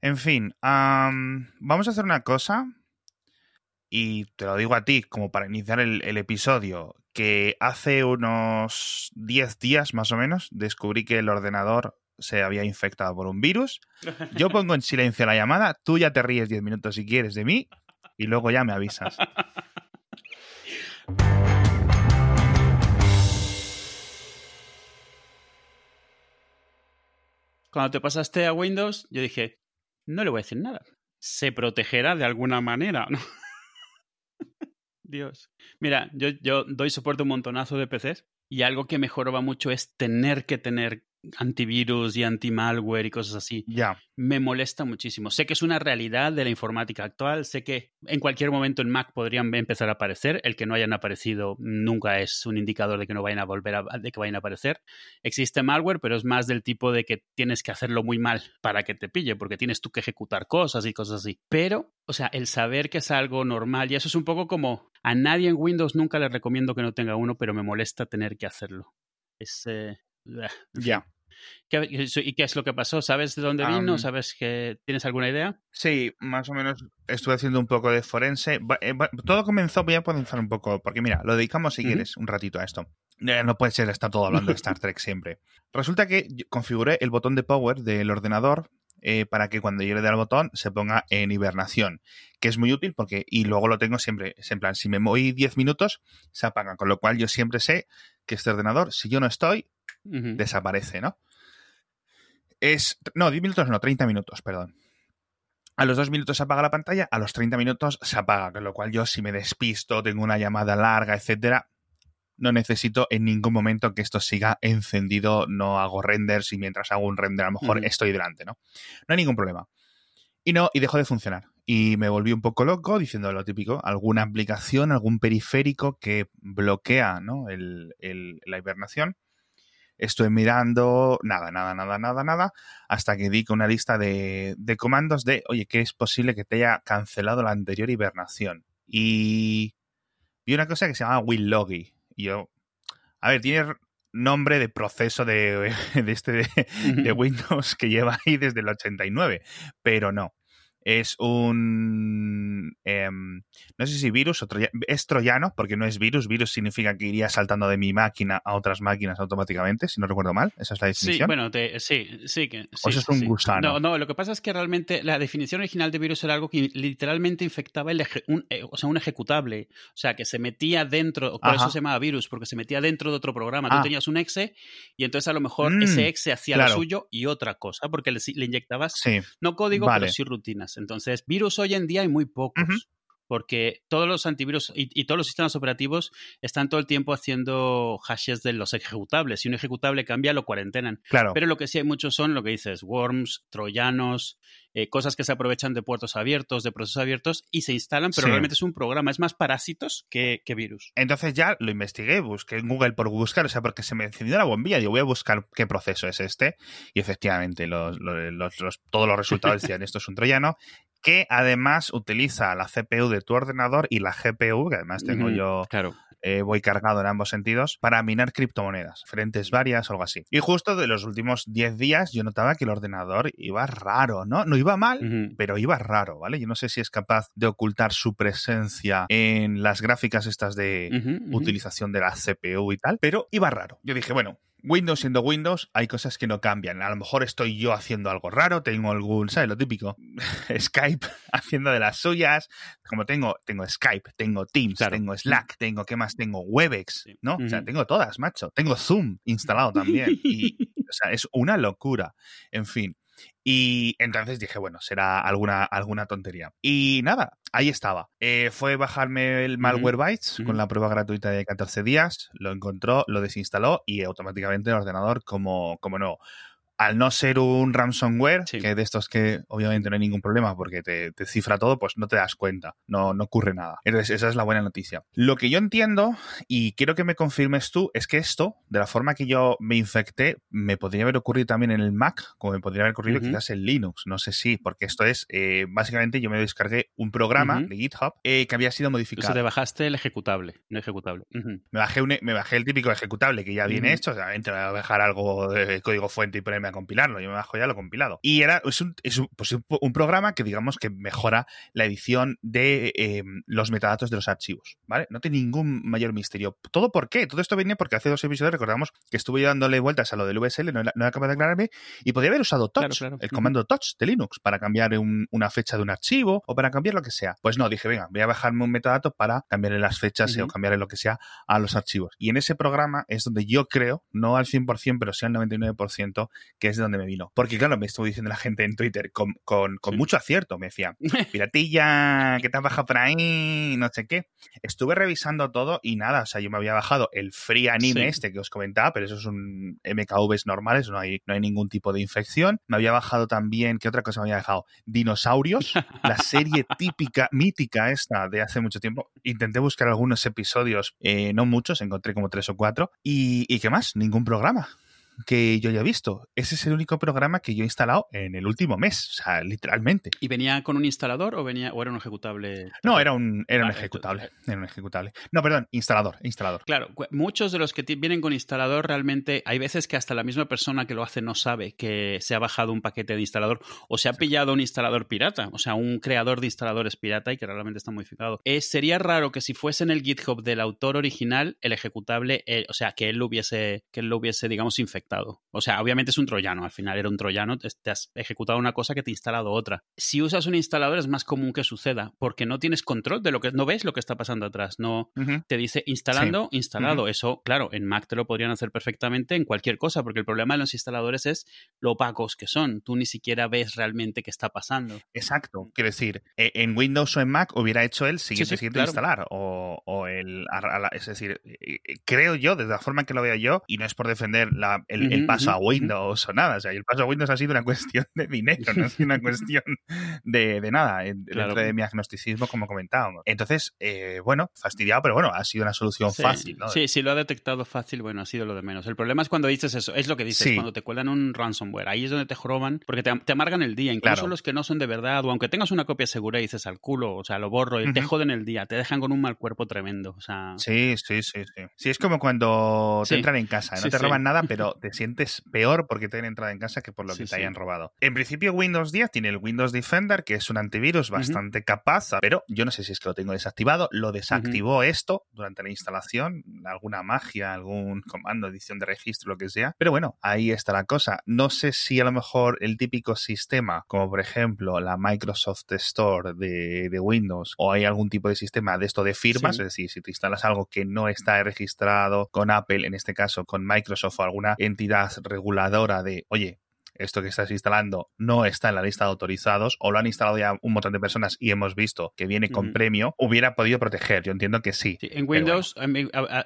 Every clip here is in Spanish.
En fin, am, vamos a hacer una cosa. Y te lo digo a ti, como para iniciar el, el episodio, que hace unos 10 días más o menos descubrí que el ordenador se había infectado por un virus. Yo pongo en silencio la llamada, tú ya te ríes 10 minutos si quieres de mí y luego ya me avisas. Cuando te pasaste a Windows, yo dije, no le voy a decir nada. Se protegerá de alguna manera, ¿no? Dios. Mira, yo, yo doy soporte a un montonazo de PCs y algo que mejoraba mucho es tener que tener antivirus y anti-malware y cosas así. Ya. Me molesta muchísimo. Sé que es una realidad de la informática actual, sé que en cualquier momento en Mac podrían empezar a aparecer, el que no hayan aparecido nunca es un indicador de que no vayan a volver a, de que vayan a aparecer. Existe malware, pero es más del tipo de que tienes que hacerlo muy mal para que te pille, porque tienes tú que ejecutar cosas y cosas así. Pero, o sea, el saber que es algo normal, y eso es un poco como a nadie en Windows nunca le recomiendo que no tenga uno, pero me molesta tener que hacerlo. Es... eh, fin. Ya. ¿Qué- ¿Y qué es lo que pasó? ¿Sabes de dónde vino? ¿Sabes que tienes alguna idea? Sí, más o menos estuve haciendo un poco de forense. Eh, Todo comenzó, voy a comenzar un poco, porque mira, lo dedicamos si quieres un ratito a esto. No puede ser estar todo hablando de Star Trek siempre. Resulta que configuré el botón de power del ordenador eh, para que cuando yo le dé al botón se ponga en hibernación, que es muy útil porque, y luego lo tengo siempre, es en plan, si me voy 10 minutos, se apaga, con lo cual yo siempre sé que este ordenador, si yo no estoy, Desaparece, ¿no? Es. No, 10 minutos no, 30 minutos, perdón. A los 2 minutos se apaga la pantalla, a los 30 minutos se apaga, con lo cual yo si me despisto, tengo una llamada larga, etcétera, no necesito en ningún momento que esto siga encendido, no hago renders y mientras hago un render a lo mejor estoy delante, ¿no? No hay ningún problema. Y no, y dejó de funcionar. Y me volví un poco loco diciendo lo típico, alguna aplicación, algún periférico que bloquea ¿no? el- el- la hibernación. Estuve mirando, nada, nada, nada, nada, nada, hasta que di con una lista de, de comandos de, oye, que es posible que te haya cancelado la anterior hibernación. Y vi una cosa que se llama WinLoggy. Y yo, a ver, tiene nombre de proceso de, de este de, de Windows que lleva ahí desde el 89, pero no. Es un. em, no sé si virus o troya- es troyano, porque no es virus. Virus significa que iría saltando de mi máquina a otras máquinas automáticamente, si no recuerdo mal. Esa es la Sí, definición. bueno, te- sí, sí que. O sí, eso es un sí. gusano. No, no, lo que pasa es que realmente la definición original de virus era algo que literalmente infectaba el eje- un, eh, o sea, un ejecutable. O sea, que se metía dentro, por Ajá. eso se llamaba virus, porque se metía dentro de otro programa. Ah. Tú tenías un exe y entonces a lo mejor Mm, ese exe hacía claro. lo suyo y otra cosa, porque le, le inyectabas Sí, no código, Vale. pero sí rutinas. Entonces, virus hoy en día hay muy pocos. Porque todos los antivirus y, y todos los sistemas operativos están todo el tiempo haciendo hashes de los ejecutables. Si un ejecutable cambia, lo cuarentenan. claro. Pero lo que sí hay muchos son lo que dices, worms, troyanos, eh, cosas que se aprovechan de puertos abiertos, de procesos abiertos y se instalan, pero Sí. realmente es un programa, es más parásitos que, que virus. Entonces ya lo investigué, busqué en Google por buscar, o sea, porque se me encendió la bombilla. Digo, voy a buscar qué proceso es este. Y efectivamente, los, los- los- los- todos los resultados decían esto es un troyano, que además utiliza la CPU de tu ordenador y la GPU, que además tengo yo, Claro. eh, voy cargado en ambos sentidos, para minar criptomonedas, frentes varias o algo así. Y justo de los últimos 10 días yo notaba que el ordenador iba raro, ¿no? No iba mal, Ujú. pero iba raro, ¿vale? Yo no sé si es capaz de ocultar su presencia en las gráficas estas de Ujú, ujú. utilización de la CPU y tal, pero iba raro. Yo dije, bueno, Windows siendo Windows, hay cosas que no cambian. A lo mejor estoy yo haciendo algo raro, tengo algún, ¿sabes? Lo típico, Skype haciendo de las suyas. Como tengo, tengo Skype, tengo Teams, Claro. tengo Slack, tengo, ¿qué más tengo? Webex. ¿no? O sea, tengo todas, macho. Tengo Zoom instalado también. Y, o sea, es una locura. En fin. Y entonces dije, bueno, será alguna, alguna tontería. Y nada, ahí estaba. Eh, fue bajarme el Malwarebytes Ujú. con la prueba gratuita de 14 días, lo encontró, lo desinstaló y automáticamente el ordenador como, como nuevo. Al no ser un ransomware, Sí. que de estos que obviamente no hay ningún problema porque te, te cifra todo, pues no te das cuenta, no, no ocurre nada. Entonces, esa es la buena noticia. Lo que yo entiendo, y quiero que me confirmes tú, es que esto, de la forma que yo me infecté, me podría haber ocurrido también en el Mac, como me podría haber ocurrido quizás en Linux, no sé si, porque esto es, eh, básicamente yo me descargué un programa de GitHub eh, que había sido O modificado. sea, te bajaste el ejecutable, no ejecutable. Me bajé, un, me bajé el típico ejecutable que ya viene hecho, obviamente me voy a bajar algo de código fuente y ponerme ponerme a compilarlo, yo me bajo ya lo compilado. Y era, es un, es un, pues un programa que digamos que mejora la edición de eh, los metadatos de los archivos, ¿vale? No tiene ningún mayor misterio. ¿Todo por qué? Todo esto venía porque hace dos episodios recordamos que estuve yo dándole vueltas a lo del VSL, no era, capaz de aclararme, y podría haber usado touch, el comando touch de Linux, para cambiar una fecha de un archivo o para cambiar lo que sea. Pues no, dije, venga, voy a bajarme un metadato para cambiarle las fechas o cambiarle lo que sea a los archivos. Y en ese programa es donde yo creo, no al 100%, pero sí al 99%, que es de donde me vino. Porque claro, me estuvo diciendo la gente en Twitter con, con, mucho acierto, me decía, piratilla, que te has bajado por ahí, no sé qué. Estuve revisando todo y nada, o sea, yo me había bajado el free anime este que os comentaba, pero eso es un MKVs normales, no hay, no hay ningún tipo de infección. Me había bajado también, ¿qué otra cosa me había dejado? Dinosaurios, la serie típica, mítica esta de hace mucho tiempo. Intenté buscar algunos episodios, eh, no muchos, encontré como tres o cuatro. ¿Y, y qué más? Ningún programa que yo haya visto. Ese es el único programa que yo he instalado en el último mes, o sea, literalmente. ¿Y venía con un instalador o venía o era un ejecutable? No, era un, era un ejecutable. Era un ejecutable. No, perdón, instalador, instalador. Claro, muchos de los que vienen con instalador realmente hay veces que hasta la misma persona que lo hace no sabe que se ha bajado un paquete de instalador o se ha pillado un instalador pirata, o sea, un creador de instaladores pirata y que realmente está modificado. Eh, sería raro que si fuese en el GitHub del autor original, el ejecutable, eh, o sea, que él lo hubiese, que él lo hubiese, digamos, infectado o sea, obviamente es un troyano, al final era un troyano, te, has ejecutado una cosa que te ha instalado otra. Si usas un instalador es más común que suceda, porque no tienes control de lo que, no ves lo que está pasando atrás, no te dice instalando, instalado. Eso, claro, en Mac te lo podrían hacer perfectamente en cualquier cosa, porque el problema de los instaladores es lo opacos que son, tú ni siquiera ves realmente qué está pasando. Exacto, quiero decir, e, en Windows o en Mac hubiera hecho el siguiente, siguiente instalar, o, el, es decir, eh, eh, creo yo, desde la forma en que lo veo yo, y no es por defender la, el, paso a Windows o nada. O sea, el paso a Windows ha sido una cuestión de dinero, no ha sido una cuestión de, de nada, dentro de mi agnosticismo, como comentábamos. Entonces, eh, bueno, fastidiado, pero bueno, ha sido una solución fácil, ¿no? Sí, si lo ha detectado fácil, bueno, ha sido lo de menos. El problema es cuando dices eso, es lo que dices, cuando te cuelan un ransomware. Ahí es donde te joroban, porque te, amargan el día, incluso los que no son de verdad, o aunque tengas una copia segura y dices al culo, o sea, lo borro y te joden el día, te dejan con un mal cuerpo tremendo. O sea... Sí, sí, sí, sí. Sí, es como cuando te entran en casa, no te roban nada, pero te sientes peor porque te han entrado en casa que por lo que te hayan robado. En principio, Windows 10 tiene el Windows Defender, que es un antivirus bastante capaz, pero yo no sé si es que lo tengo desactivado. Lo desactivó esto durante la instalación, alguna magia, algún comando, edición de registro, lo que sea. Pero bueno, ahí está la cosa. No sé si a lo mejor el típico sistema, como por ejemplo la Microsoft Store de, Windows, o hay algún tipo de sistema de esto de firmas, es decir, si te instalas algo que no está registrado con Apple, en este caso con Microsoft o alguna entidad reguladora de, oye, esto que estás instalando no está en la lista de autorizados o lo han instalado ya un montón de personas y hemos visto que viene con premio, hubiera podido proteger. Yo entiendo que sí. en Windows,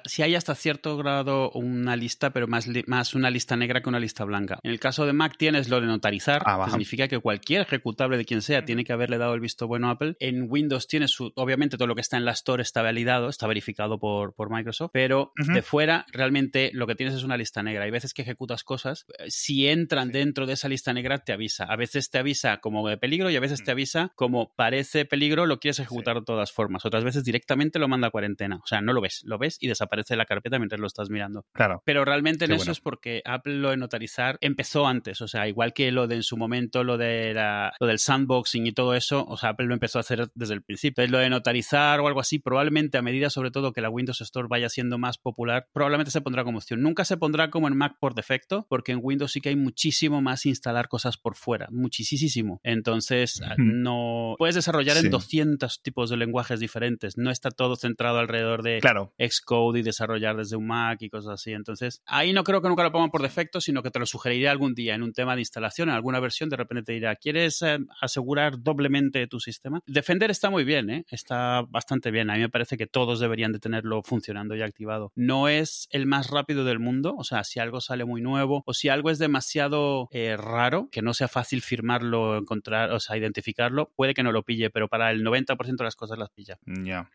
si hay hasta cierto grado una lista, pero más, más una lista negra que una lista blanca. En el caso de Mac tienes lo de notarizar, ah, que significa que cualquier ejecutable de quien sea tiene que haberle dado el visto bueno a Apple. En Windows tienes, su, obviamente, todo lo que está en la Store está validado, está verificado por, por Microsoft, pero de fuera realmente lo que tienes es una lista negra. Hay veces que ejecutas cosas, eh, si entran dentro de esa lista negra te avisa. A veces te avisa como de peligro y a veces te mm. avisa como parece peligro, lo quieres ejecutar de todas formas. Otras veces directamente lo manda a cuarentena. O sea, no lo ves, lo ves y desaparece la carpeta mientras lo estás mirando. Claro. Pero realmente en eso es porque Apple lo de notarizar empezó antes. O sea, igual que lo de en su momento, lo, de lo del sandboxing y todo eso, o sea, Apple lo empezó a hacer desde el principio. Lo de notarizar o algo así, probablemente a medida sobre todo que la Windows Store vaya siendo más popular, probablemente se pondrá como opción. Nunca se pondrá como en Mac por defecto, porque en Windows sí que hay muchísimo más instalar cosas por fuera, muchísimo. Entonces, ah, no puedes desarrollar en 200 tipos de lenguajes diferentes, no está todo centrado alrededor de claro. Xcode y desarrollar desde un Mac y cosas así. Entonces, ahí no creo que nunca lo pongan por defecto, sino que te lo sugeriría algún día en un tema de instalación, en alguna versión, de repente te dirá, ¿quieres eh, asegurar doblemente tu sistema? Defender está muy bien, ¿eh? está bastante bien. A mí me parece que todos deberían de tenerlo funcionando y activado. No es el más rápido del mundo, o sea, si algo sale muy nuevo o si algo es demasiado eh, raro, que no sea fácil firmarlo, encontrar, o sea, identificarlo, puede que no lo pille, pero para el 90% de las cosas las pilla. Ya.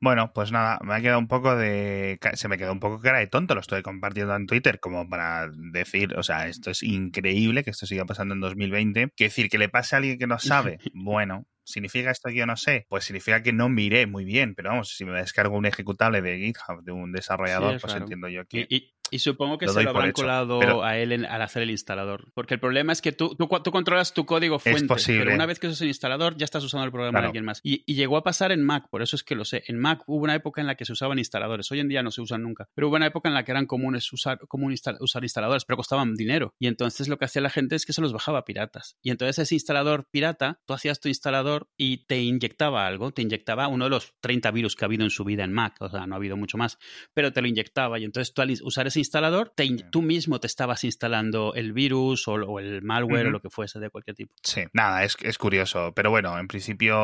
Bueno, pues nada, me ha quedado un poco de. Se me quedó un poco cara de tonto, lo estoy compartiendo en Twitter como para decir, o sea, esto es increíble que esto siga pasando en 2020. Que decir, que le pase a alguien que no sabe, bueno, ¿Significa esto que yo no sé? Pues significa que no miré muy bien, pero vamos, si me descargo un ejecutable de GitHub de un desarrollador, pues entiendo yo que... Y, Y supongo que se lo habrán colado a él al hacer el instalador. Porque el problema es que tú, tú, controlas tu código fuente, pero una vez que usas el instalador ya estás usando el programa de alguien más. Y, llegó a pasar en Mac, por eso es que lo sé. En Mac hubo una época en la que se usaban instaladores. Hoy en día no se usan nunca. Pero hubo una época en la que eran comunes usar, común usar instaladores, pero costaban dinero. Y entonces lo que hacía la gente es que se los bajaba piratas. Y entonces ese instalador pirata, tú hacías tu instalador y te inyectaba algo. Te inyectaba uno de los 30 virus que ha habido en su vida en Mac. O sea, no ha habido mucho más. Pero te lo inyectaba. Y entonces tú al usar ese instalador, tú mismo te estabas instalando el virus o, el malware o lo que fuese de cualquier tipo. Sí, nada, es, es curioso. Pero bueno, en principio,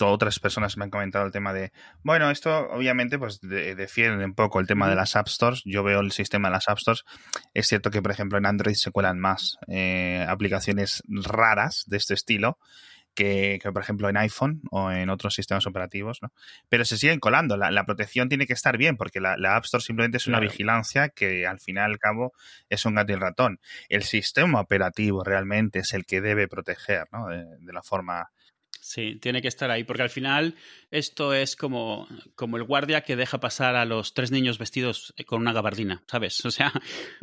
otras personas me han comentado el tema de, bueno, esto obviamente pues defiende un poco el tema de las App Stores. Yo veo el sistema de las App Stores. Es cierto que, por ejemplo, en Android se cuelan más eh, aplicaciones raras de este estilo que, por ejemplo en iPhone o en otros sistemas operativos, ¿no? Pero se siguen colando. La, protección tiene que estar bien, porque la, App Store simplemente es una vigilancia que al final y al cabo es un gato y ratón. El sistema operativo realmente es el que debe proteger, ¿no? de la forma Sí, tiene que estar ahí, porque al final esto es como, como el guardia que deja pasar a los tres niños vestidos con una gabardina, ¿sabes? O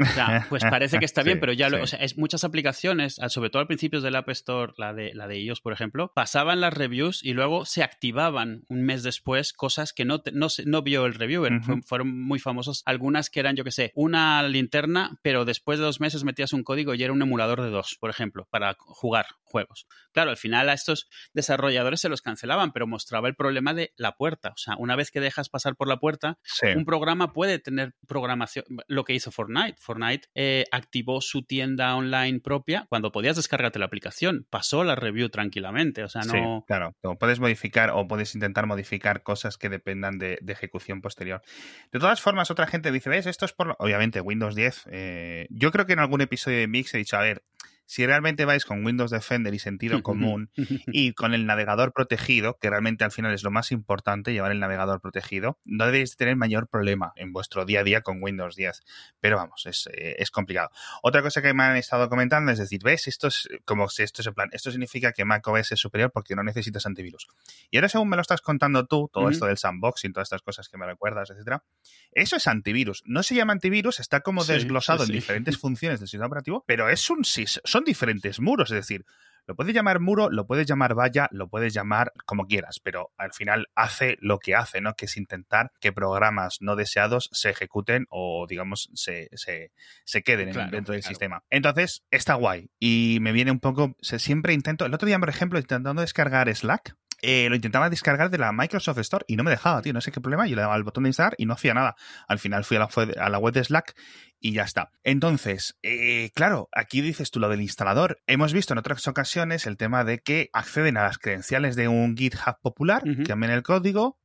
sea, pues parece que está bien, pero ya o sea, es muchas aplicaciones, sobre todo al principio del App Store, la de, la de iOS, por ejemplo, pasaban las reviews y luego se activaban un mes después cosas que no, no, no vio el reviewer. fueron muy famosos. Algunas que eran, yo que sé, una linterna, pero después de dos meses metías un código y era un emulador de dos, por ejemplo, para jugar juegos. Claro, al final a estos desarrolladores se los cancelaban, pero mostraba el problema de la puerta. O sea, una vez que dejas pasar por la puerta, un programa puede tener programación. Lo que hizo Fortnite. Fortnite eh, activó su tienda online propia cuando podías descargarte la aplicación. Pasó la review tranquilamente. O sea, no. Sí, claro. Puedes modificar o puedes intentar modificar cosas que dependan de, ejecución posterior. De todas formas, otra gente dice, ¿ves? Esto es por. Obviamente, Windows 10. Eh, yo creo que en algún episodio de Mix he dicho, a ver si realmente vais con Windows Defender y sentido común y con el navegador protegido, que realmente al final es lo más importante, llevar el navegador protegido, no debéis tener mayor problema en vuestro día a día con Windows 10. Pero vamos, eh, es, complicado. Otra cosa que me han estado comentando es decir, ¿ves? Esto es como si esto es en plan, esto significa que macOS es superior porque no necesitas antivirus. Y ahora según me lo estás contando tú, todo esto del sandboxing, todas estas cosas que me recuerdas, etcétera, eso es antivirus. No se llama antivirus, está como desglosado en diferentes funciones del sistema operativo, pero es un son diferentes muros, es decir, lo puedes llamar muro, lo puedes llamar valla, lo puedes llamar como quieras, pero al final hace lo que hace, ¿no? Que es intentar que programas no deseados se ejecuten o, digamos, se, se, queden dentro del sistema. Entonces, está guay. Y me viene un poco, se, siempre intento, el otro día, por ejemplo, intentando descargar Slack, eh, lo intentaba descargar de la Microsoft Store y no me dejaba, tío, no sé qué problema. Yo le daba al botón de instalar y no hacía nada. Al final fui a la, a la web de Slack y ya está. Entonces, eh, claro, aquí dices tú lo del instalador. Hemos visto en otras ocasiones el tema de que acceden a las credenciales de un GitHub popular, cambian el código.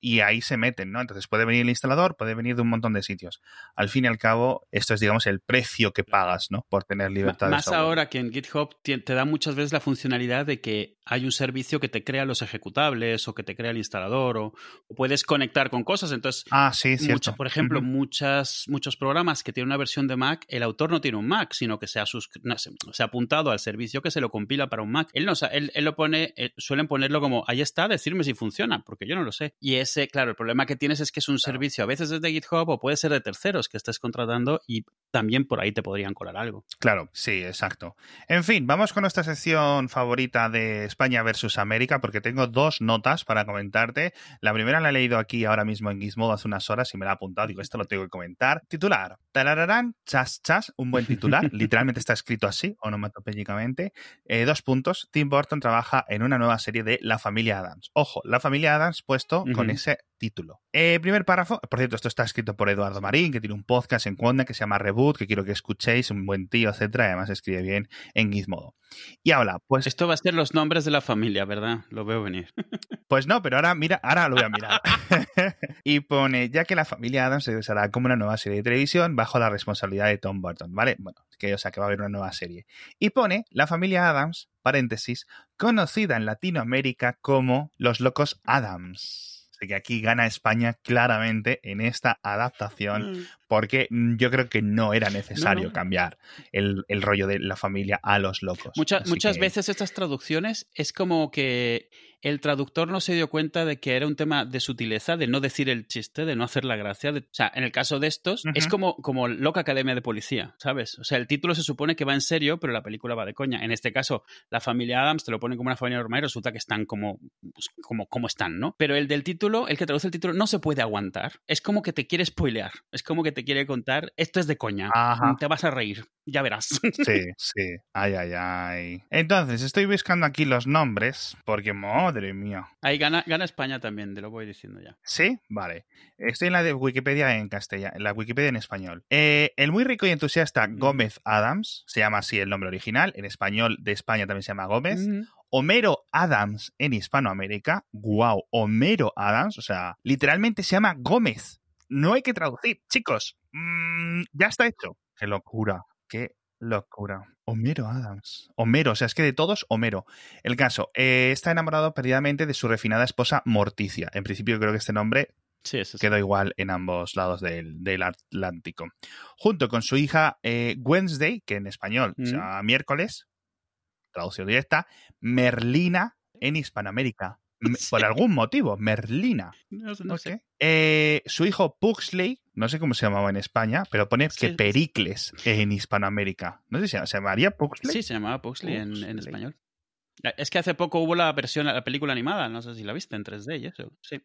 Y ahí se meten, ¿no? Entonces puede venir el instalador, puede venir de un montón de sitios. Al fin y al cabo, esto es, digamos, el precio que pagas, ¿no? Por tener libertad Más ahora que en GitHub te, da muchas veces la funcionalidad de que hay un servicio que te crea los ejecutables o que te crea el instalador o, puedes conectar con cosas. Entonces, ah, sí, por ejemplo, muchas, muchos programas que tienen una versión de Mac, el autor no tiene un Mac, sino que se ha, se ha apuntado al servicio que se lo compila para un Mac. Él, no, él, él lo pone, eh, suelen ponerlo como, ahí está, decirme si funciona, porque yo no lo sé. Y ese, claro, el problema que tienes es que es un servicio a veces desde GitHub o puede ser de terceros que estés contratando y también por ahí te podrían colar algo. Claro, sí, exacto. En fin, vamos con nuestra sección favorita de España versus América, porque tengo dos notas para comentarte. La primera la he leído aquí ahora mismo en Gizmodo hace unas horas y me la he apuntado. Digo, esto lo tengo que comentar. Titular: Tarararán, chas, chas, un buen titular. Literalmente está escrito así, onomatopéyicamente. Eh, dos puntos. Tim Burton trabaja en una nueva serie de La familia Adams. Ojo, La familia Adams puesto con ese título. Eh, primer párrafo, por cierto, esto está escrito por Eduardo Marín, que tiene un podcast en Cuonda que se llama Reboot, que quiero que escuchéis, un buen tío, etcétera, además escribe bien en Gizmodo. Y habla, pues... Esto va a ser los nombres de la familia, ¿verdad? Lo veo venir. Pues no, pero ahora mira, ahora lo voy a mirar. y pone, ya que la familia Adams se usará como una nueva serie de televisión bajo la responsabilidad de Tom Burton, ¿vale? Bueno, que, o sea, que va a haber una nueva serie. Y pone, la familia Adams, paréntesis, conocida en Latinoamérica como Los Locos Adams que aquí gana España claramente en esta adaptación, mm. Porque yo creo que no era necesario No, no. cambiar el, el rollo de la familia a los locos. Muchas, Así muchas que- veces estas traducciones es como que el traductor no se dio cuenta de que era un tema de sutileza, de no decir el chiste, de no hacer la gracia. de- o sea, en el caso de estos, es como, como Loca Academia de Policía, ¿sabes? O sea, el título se supone que va en serio, pero la película va de coña. En este caso, la familia Adams te lo ponen como una familia normal y resulta que están como, pues, como, como están, ¿no? Pero el del título, el que traduce el título, no se puede aguantar. Es como que te quiere spoilear. Es como que te quiere contar, esto es de coña. Ajá. Te vas a reír, ya verás. Sí, sí. Ay, ay, ay. Entonces, estoy buscando aquí los nombres, porque madre mía. Ahí gana, gana España también, te lo voy diciendo ya. ¿Sí? Vale. Estoy en la de Wikipedia en castellano, en la Wikipedia en español. Eh, el muy rico y entusiasta Gómez Adams, se llama así el nombre original, en español de España también se llama Gómez. Mm. Homero Adams en Hispanoamérica. Wow, Homero Adams, o sea, literalmente se llama Gómez. No hay que traducir, chicos. Mm, ya está hecho. Qué locura, qué locura. Homero Adams. Homero, o sea, es que de todos, Homero. El caso, eh, está enamorado perdidamente de su refinada esposa Morticia. En principio creo que este nombre Sí, quedó igual en ambos lados del, del Atlántico. Junto con su hija eh, Wednesday, que en español Mm. llama miércoles, traducción directa, Merlina en Hispanoamérica. Sí. Por algún motivo, Merlina. No, sé- No. Eh, su hijo Puxley, no sé cómo se llamaba en España, pero pone Sí. que Pericles en Hispanoamérica. No sé si se llamaría Puxley. Sí, se llamaba Puxley en, español. Es que hace poco hubo la versión, la película animada, no sé si la viste en 3D y eso. Sí.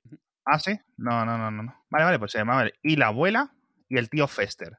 Ah, sí. No, no, no, no. Vale, vale, pues se llamaba. Y la abuela y el tío Fester.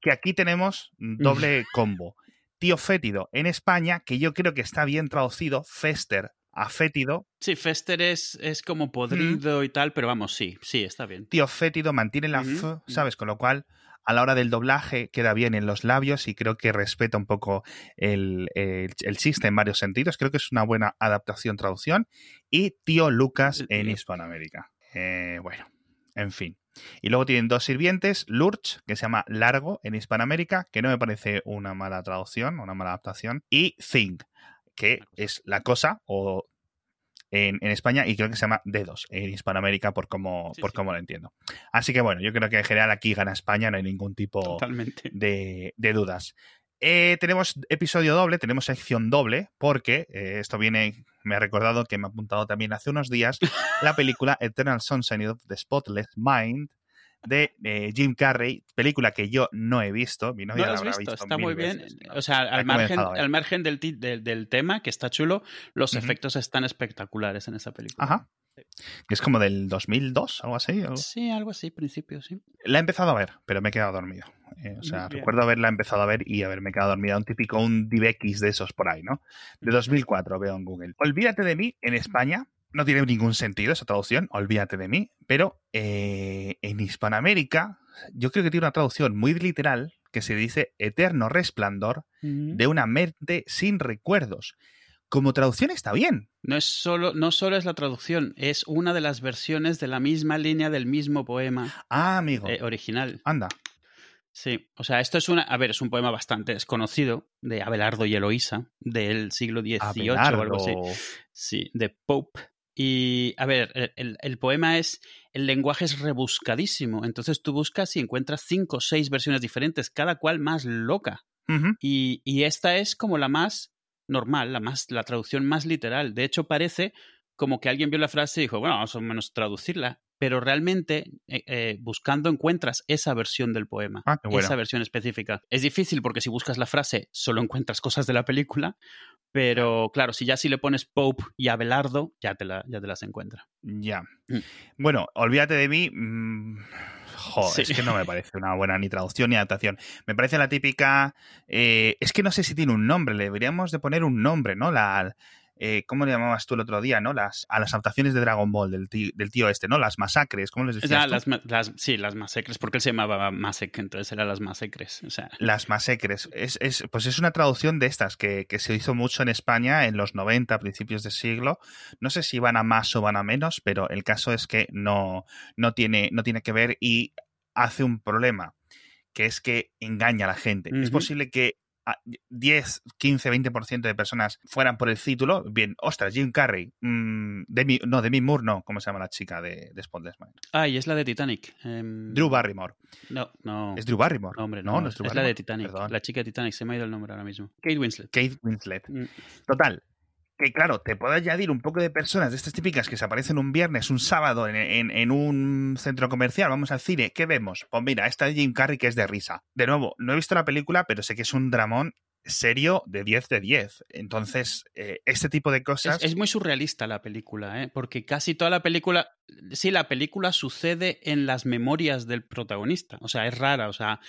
Que aquí tenemos doble combo. Tío fétido en España, que yo creo que está bien traducido, Fester a fétido. Sí, Fester es, es como podrido y tal, pero vamos, sí, sí, está bien. Tío fétido mantiene la F. ¿sabes? Con lo cual, a la hora del doblaje queda bien en los labios y creo que respeta un poco el, el, el chiste en varios sentidos. Creo que es una buena adaptación, traducción. Y tío Lucas en. Hispanoamérica. Eh, bueno, en fin. Y luego tienen dos sirvientes, Lurch, que se llama Largo en Hispanoamérica, que no me parece una mala traducción, una mala adaptación, y Thing, que es la cosa o en, en España y creo que se llama Dedos en Hispanoamérica por cómo, Sí, por sí. lo entiendo. Así que bueno, yo creo que en general aquí gana España, no hay ningún tipo de, de dudas. Eh, tenemos episodio doble, tenemos sección doble, porque eh, esto viene, me ha recordado que me ha apuntado también hace unos días la película Eternal Sunshine of the Spotless Mind de eh, Jim Carrey, película que yo no he visto. Mi No novia lo la habrá visto, visto está mil muy bien. veces, ¿no? O sea, al margen, al del, ti- del, del tema, que está chulo, los efectos están espectaculares en esa película. Ajá. Es como del 2002, algo así. o- Sí, algo así, principio, sí. La he empezado a ver, pero me he quedado dormido. Eh, o sea, recuerdo haberla empezado a ver y haberme quedado dormido. Un típico, un DivX de esos por ahí, ¿no? De 2004 veo en Google. Olvídate de mí en España. No tiene ningún sentido esa traducción, olvídate de mí. Pero eh, en Hispanoamérica, yo creo que tiene una traducción muy literal que se dice eterno resplandor de una mente sin recuerdos. Como traducción está bien. No es solo, no solo es la traducción, es una de las versiones de la misma línea del mismo poema Ah, amigo. eh, original. Anda. Sí, o sea, esto es una, a ver, es un poema bastante desconocido de Abelardo y Eloísa del siglo XVIII o algo así. Abelardo. Sí, de Pope. Y, a ver, el, el- el poema es, el lenguaje es rebuscadísimo, entonces tú buscas y encuentras cinco o seis versiones diferentes, cada cual más loca. Y esta es como la más normal, la, más, la traducción más literal. De hecho, parece como que alguien vio la frase y dijo, bueno, vamos a menos traducirla. Pero realmente, eh, eh, buscando, encuentras esa versión del poema, Ah, bueno. esa versión específica. Es difícil porque si buscas la frase, solo encuentras cosas de la película. Pero claro, si ya si le pones Pope y Abelardo, ya te, la, ya te las encuentra. Ya. Mm. Bueno, olvídate de mí. mm, Joder, Sí. es que no me parece una buena ni traducción ni adaptación. Me parece la típica. eh, es que no sé si tiene un nombre, le deberíamos de poner un nombre, ¿no? La. Eh, ¿Cómo le llamabas tú el otro día, no? Las, a las adaptaciones de Dragon Ball del tío, del tío este, ¿no? Las masacres, ¿cómo les O decías sea, tú? las, ma- las- sí, las masacres, porque él se llamaba Masek, entonces eran las masacres. O sea, Las masacres. Es, es- pues es una traducción de estas que, que se hizo mucho en España en los 90, a principios de siglo. No sé si van a más o van a menos, pero el caso es que no, no, tiene, no tiene que ver y hace un problema, que es que engaña a la gente. Es posible que 10, 15, 20% de personas fueran por el título, bien, ostras, Jim Carrey, mmm, Demi, no, Demi Moore, no, ¿cómo se llama la chica de, de Spotless Mind? Ah, y es la de Titanic. Um... Drew Barrymore. No, no. ¿Es Drew Barrymore? No, hombre, no, no, no es, Drew es la de Titanic. Perdón. La chica de Titanic, se me ha ido el nombre ahora mismo. Kate Winslet. Kate Winslet. Mm. Total, que claro, te puede añadir un poco de personas de estas típicas que se aparecen un viernes, un sábado en, en, en, un centro comercial, vamos al cine, ¿qué vemos? Pues mira, esta de Jim Carrey que es de risa. De nuevo, no he visto la película, pero sé que es un dramón serio de 10 de 10. Entonces, eh, este tipo de cosas... Es, es, muy surrealista la película, ¿eh? porque casi toda la película... Sí, la película sucede en las memorias del protagonista. O sea, es rara. O sea,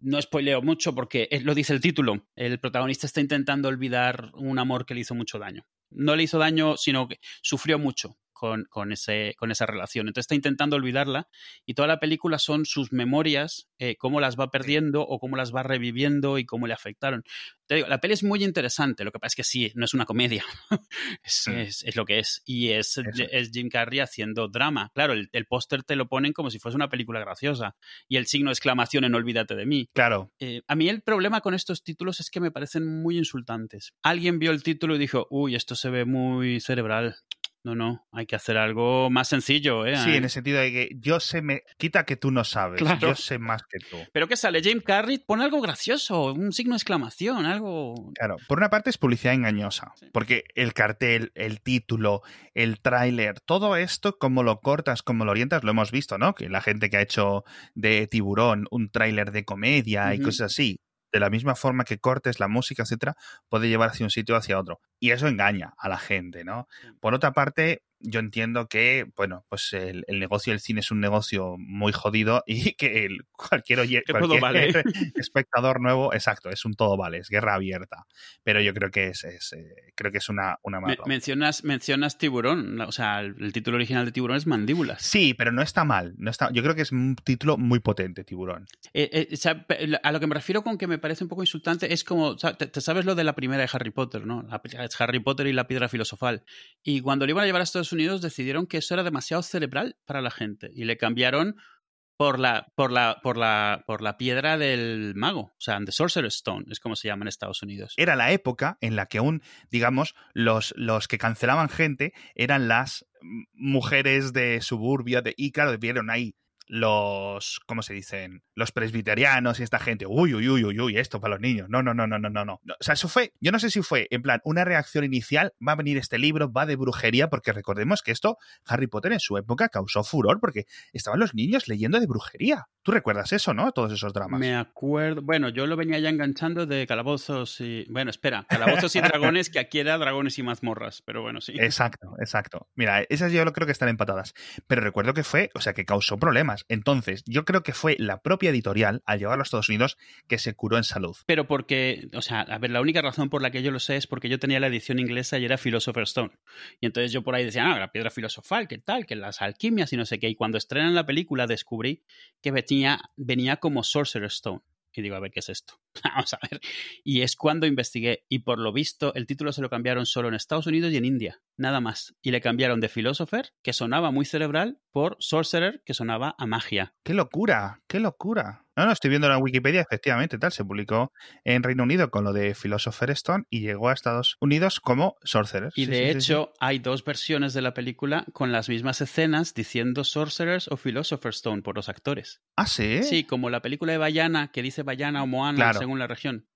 no spoileo mucho porque lo dice el título. El protagonista está intentando olvidar un amor que le hizo mucho daño. No le hizo daño, sino que sufrió mucho con, con, ese, con esa relación. Entonces está intentando olvidarla y toda la película son sus memorias, eh, cómo las va perdiendo o cómo las va reviviendo y cómo le afectaron. Te digo, la peli es muy interesante, lo que pasa es que sí, no es una comedia, es, mm. es, es, lo que es. Y es, es, Jim Carrey haciendo drama. Claro, el, el póster te lo ponen como si fuese una película graciosa y el signo de exclamación en Olvídate de mí. Claro. Eh, a mí el problema con estos títulos es que me parecen muy insultantes. Alguien vio el título y dijo, uy, esto se ve muy cerebral. No, no, hay que hacer algo más sencillo, ¿eh? Sí, en el sentido de que yo sé, me quita que tú no sabes, claro. yo sé más que tú. Pero ¿qué sale? James Carrey pone algo gracioso, un signo de exclamación, algo... Claro, por una parte es publicidad engañosa, sí. porque el cartel, el título, el tráiler, todo esto, como lo cortas, como lo orientas, lo hemos visto, ¿no? Que la gente que ha hecho de tiburón un tráiler de comedia uh -huh. y cosas así, de la misma forma que cortes la música, etcétera, puede llevar hacia un sitio o hacia otro. Y eso engaña a la gente, ¿no? Por otra parte, yo entiendo que, bueno, pues el, el, negocio del cine es un negocio muy jodido y que el, cualquier, oye, cualquier vale. espectador nuevo, exacto, es un todo vale, es guerra abierta. Pero yo creo que es, es eh, creo que es una, una Me, mencionas, mencionas tiburón, o sea, el, el, título original de tiburón es mandíbulas. Sí, pero no está mal, no está, yo creo que es un título muy potente, tiburón. Eh, eh, o sea, a lo que me refiero con que me parece un poco insultante es como, te, te sabes lo de la primera de Harry Potter, ¿no? La, es Harry Potter y la piedra filosofal. Y cuando lo iban a llevar a Estados Unidos decidieron que eso era demasiado cerebral para la gente y le cambiaron por la, por la, por la, por la piedra del mago, o sea, The Sorcerer's Stone, es como se llama en Estados Unidos. Era la época en la que aún, digamos, los, los que cancelaban gente eran las mujeres de suburbia de, y claro, vieron ahí los, ¿cómo se dicen? Los presbiterianos y esta gente, uy, uy, uy, uy, uy, esto para los niños. No, no, no, no, no, no, no. O sea, eso fue, yo no sé si fue, en plan, una reacción inicial, va a venir este libro, va de brujería, porque recordemos que esto, Harry Potter en su época causó furor, porque estaban los niños leyendo de brujería. Tú recuerdas eso, ¿no? Todos esos dramas. Me acuerdo, bueno, yo lo venía ya enganchando de calabozos y, bueno, espera, calabozos y dragones, que aquí era dragones y mazmorras, pero bueno, sí. Exacto, exacto. Mira, esas yo creo que están empatadas. Pero recuerdo que fue, o sea, que causó problemas. Entonces, yo creo que fue la propia editorial, al llevarlo a Estados Unidos, que se curó en salud. Pero porque, o sea, a ver, la única razón por la que yo lo sé es porque yo tenía la edición inglesa y era Philosopher's Stone. Y entonces yo por ahí decía, ah, la piedra filosofal, ¿qué tal? Que las alquimias y no sé qué. Y cuando estrenan la película descubrí que venía, venía como Sorcerer's Stone. Y digo, a ver, ¿qué es esto? Vamos a ver. Y es cuando investigué. Y por lo visto, el título se lo cambiaron solo en Estados Unidos y en India. Nada más. Y le cambiaron de Philosopher, que sonaba muy cerebral, por Sorcerer, que sonaba a magia. ¡Qué locura! ¡Qué locura! No, no, estoy viendo en Wikipedia, efectivamente, tal. Se publicó en Reino Unido con lo de Philosopher Stone y llegó a Estados Unidos como Sorcerer. Y sí, de sí, hecho, sí, hay dos versiones de la película con las mismas escenas diciendo Sorcerers o Philosopher Stone por los actores. ¿Ah, sí? Sí, como la película de Bayana, que dice Bayana o Moana claro. según la región.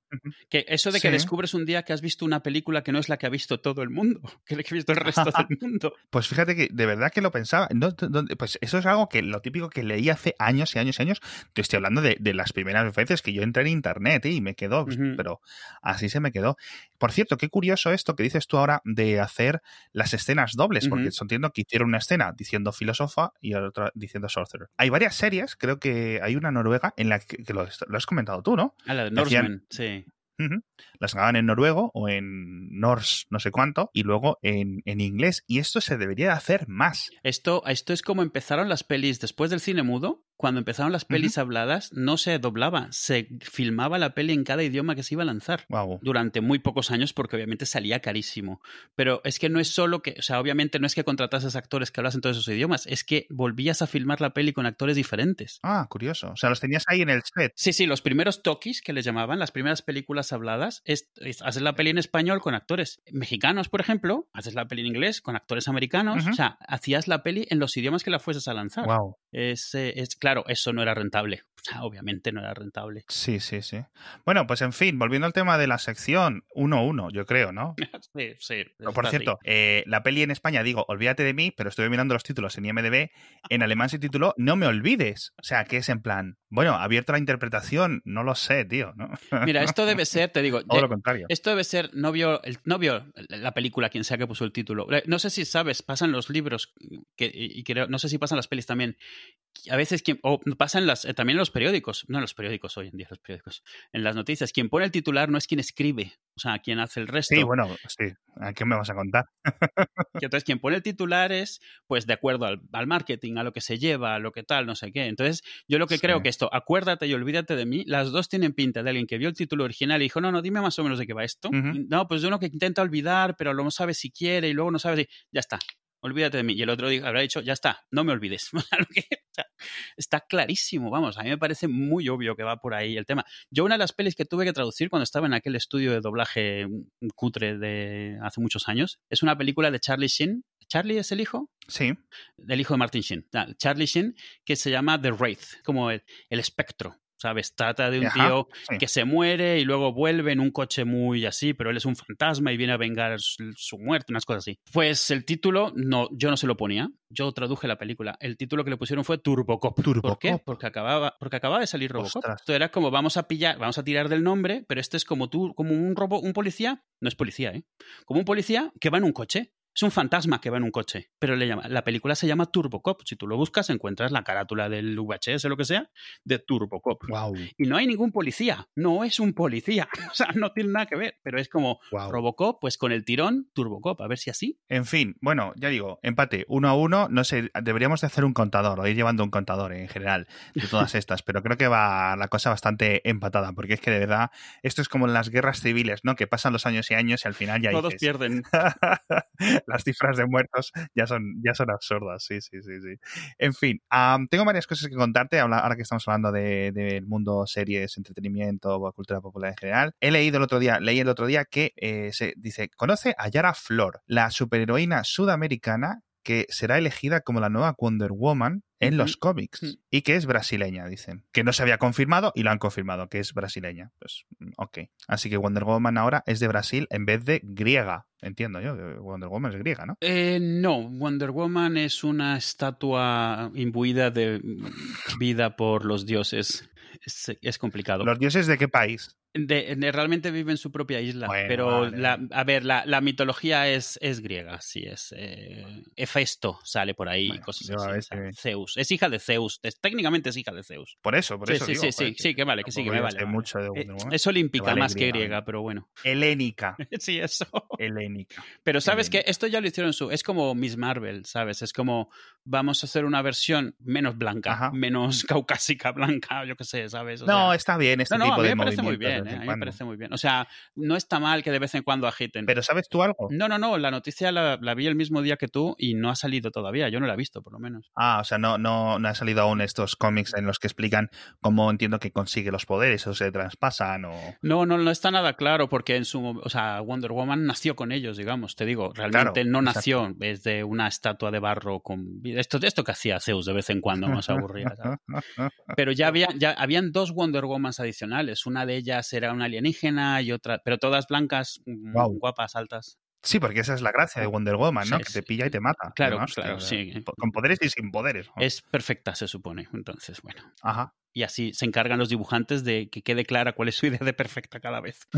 Que eso de que sí. descubres un día que has visto una película que no es la que ha visto todo el mundo, que la que ha visto el resto del mundo. Pues fíjate que de verdad que lo pensaba. No, no, pues eso es algo que lo típico que leí hace años y años y años. Te estoy hablando de, de las primeras veces que yo entré en internet ¿eh? y me quedó, uh -huh. pero así se me quedó. Por cierto, qué curioso esto que dices tú ahora de hacer las escenas dobles, uh -huh. porque entiendo que hicieron una escena diciendo filósofa y otra diciendo sorcerer. Hay varias series, creo que hay una noruega en la que, que lo, lo, has comentado tú, ¿no? Ah, la de Norseman, sí. Las graban en noruego o en Norse, no sé cuánto, y luego en, en, inglés. Y esto se debería hacer más. Esto, esto es como empezaron las pelis después del cine mudo. Cuando empezaron las pelis habladas, no se doblaba, se filmaba la peli en cada idioma que se iba a lanzar. Wow. Durante muy pocos años, porque obviamente salía carísimo. Pero es que no es solo que, o sea, obviamente no es que contratases actores que hablasen todos esos idiomas, es que volvías a filmar la peli con actores diferentes. Ah, curioso. O sea, los tenías ahí en el set. Sí, sí, los primeros tokis que les llamaban, las primeras películas habladas, es, es- haces la peli en español con actores mexicanos, por ejemplo, haces la peli en inglés con actores americanos, o sea, hacías la peli en los idiomas que la fueses a lanzar. Wow. Es, eh, es claro, eso no era rentable. Obviamente no era rentable. Sí, sí, sí. Bueno, pues en fin, volviendo al tema de la sección 1-1, yo creo, ¿no? Sí, sí. Pero, Por cierto, eh, la peli en España, digo, olvídate de mí, pero estuve mirando los títulos en IMDB. En alemán se tituló No me olvides. O sea, que es en plan, bueno, abierto a la interpretación, no lo sé, tío, ¿no? Mira, esto debe ser, te digo, Todo lo contrario. esto debe ser, no vio, el, no vio la película, quien sea que puso el título. No sé si sabes, pasan los libros, que, y creo, no sé si pasan las pelis también. A veces, quien, o pasan las, eh, también en los periódicos, no en los periódicos hoy en día, los periódicos, en las noticias. Quien pone el titular no es quien escribe, o sea, quien hace el resto. Sí, bueno, sí. ¿A qué me vas a contar? Y entonces, quien pone el titular es, pues, de acuerdo al, al marketing, a lo que se lleva, a lo que tal, no sé qué. Entonces, yo lo que Sí. creo que esto, acuérdate y olvídate de mí, las dos tienen pinta de alguien que vio el título original y dijo, no, no, dime más o menos de qué va esto. No, pues de uno que intenta olvidar, pero no sabe si quiere y luego no sabe si. Ya está. Olvídate de mí. Y el otro habrá dicho, ya está, no me olvides. Está clarísimo, vamos. A mí me parece muy obvio que va por ahí el tema. Yo, una de las pelis que tuve que traducir cuando estaba en aquel estudio de doblaje mm, cutre de hace muchos años, es una película de Charlie Sheen. ¿Charlie es el hijo? Sí. del hijo de Martin Sheen, Charlie Sheen, que se llama The Wraith, como el, el espectro, ¿sabes? Trata de un Ajá, tío sí. que se muere y luego vuelve en un coche muy así, pero él es un fantasma y viene a vengar su, su muerte, unas cosas así. Pues el título, no, yo no se lo ponía, yo traduje la película. El título que le pusieron fue Turbocop. ¿Por Turbocop. qué? Porque acababa, porque acababa de salir Robocop. Ostras. Esto era como vamos a pillar, vamos a tirar del nombre, pero este es como tú, como un robo, un policía, no es policía, ¿eh? Como un policía que va en un coche. Es un fantasma que va en un coche, pero le llama, la película se llama Turbocop. Si tú lo buscas, encuentras la carátula del VHS o lo que sea de Turbocop. Wow. Y no hay ningún policía, no es un policía, o sea, no tiene nada que ver, pero es como Wow. Robocop, pues con el tirón, Turbocop, a ver si así. En fin, bueno, ya digo, empate uno a uno. No sé, deberíamos de hacer un contador o ir llevando un contador en general de todas estas, pero creo que va la cosa bastante empatada, porque es que de verdad esto es como en las guerras civiles, ¿no? Que pasan los años y años y al final ya Todos dices, pierden. las cifras de muertos ya son, ya son absurdas, sí, sí, sí, sí. En fin, am, tengo varias cosas que contarte ahora que estamos hablando de- del mundo series, entretenimiento, o cultura popular en general. He leído el otro día, leí el otro día que eh, se dice, conoce a Yara Flor, la superheroína sudamericana que será elegida como la nueva Wonder Woman en los cómics y que es brasileña, dicen. Que no se había confirmado y lo han confirmado, que es brasileña. Pues, mm, ok. Así que Wonder Woman ahora es de Brasil en vez de griega. Entiendo yo, Wonder Woman es griega, ¿no? Eh, no, Wonder Woman es una estatua imbuida de vida por los dioses. Es, es complicado. ¿Los dioses de qué país? De- de- realmente vive en su propia isla, Bueno, pero vale, la, a ver, la, la mitología es, es griega, sí es. Eh, Hefesto sale por ahí, Bueno, cosas así. Zeus, es hija de Zeus, es- técnicamente es hija de Zeus. Por eso, por Sí, eso sí, digo. sí, joder, sí, sí, que vale, que sí, que me vale. mucho de Eh, es olímpica vale más que griega, pero bueno. Helénica. Sí, eso. Helénica. Pero sabes que esto ya lo hicieron su. Es como Miss Marvel, ¿sabes? Es como vamos a hacer una versión menos blanca, Ajá. menos caucásica blanca, yo qué sé, ¿sabes? O No, sea, está bien este no, no, tipo a mí de me parece muy movimientos bien, ¿eh? a mí me parece muy bien. O sea, no está mal que de vez en cuando agiten. Pero ¿sabes tú algo? No, no, no, la noticia la, la vi el mismo día que tú y no ha salido todavía, yo no la he visto por lo menos. Ah, o sea, no, no, no han salido aún estos cómics en los que explican cómo entiendo que consigue los poderes o se traspasan o... No, no, no está nada claro porque en su, o sea, Wonder Woman nació con ellos, digamos, te digo, realmente Claro, no exacto. nació desde una estatua de barro con. Esto, esto que hacía Zeus de vez en cuando más aburrida. Pero ya había, ya habían dos Wonder Womans adicionales. Una de ellas era una alienígena y otra, pero todas blancas, mm, guapas, altas. Sí, porque esa es la gracia de Wonder Woman, ¿no? Sí, que te pilla y te mata. Claro, Además, claro, sí. Con poderes y sin poderes. ¿no? Es perfecta, se supone. Entonces, bueno. Ajá. Y así se encargan los dibujantes de que quede clara cuál es su idea de perfecta cada vez.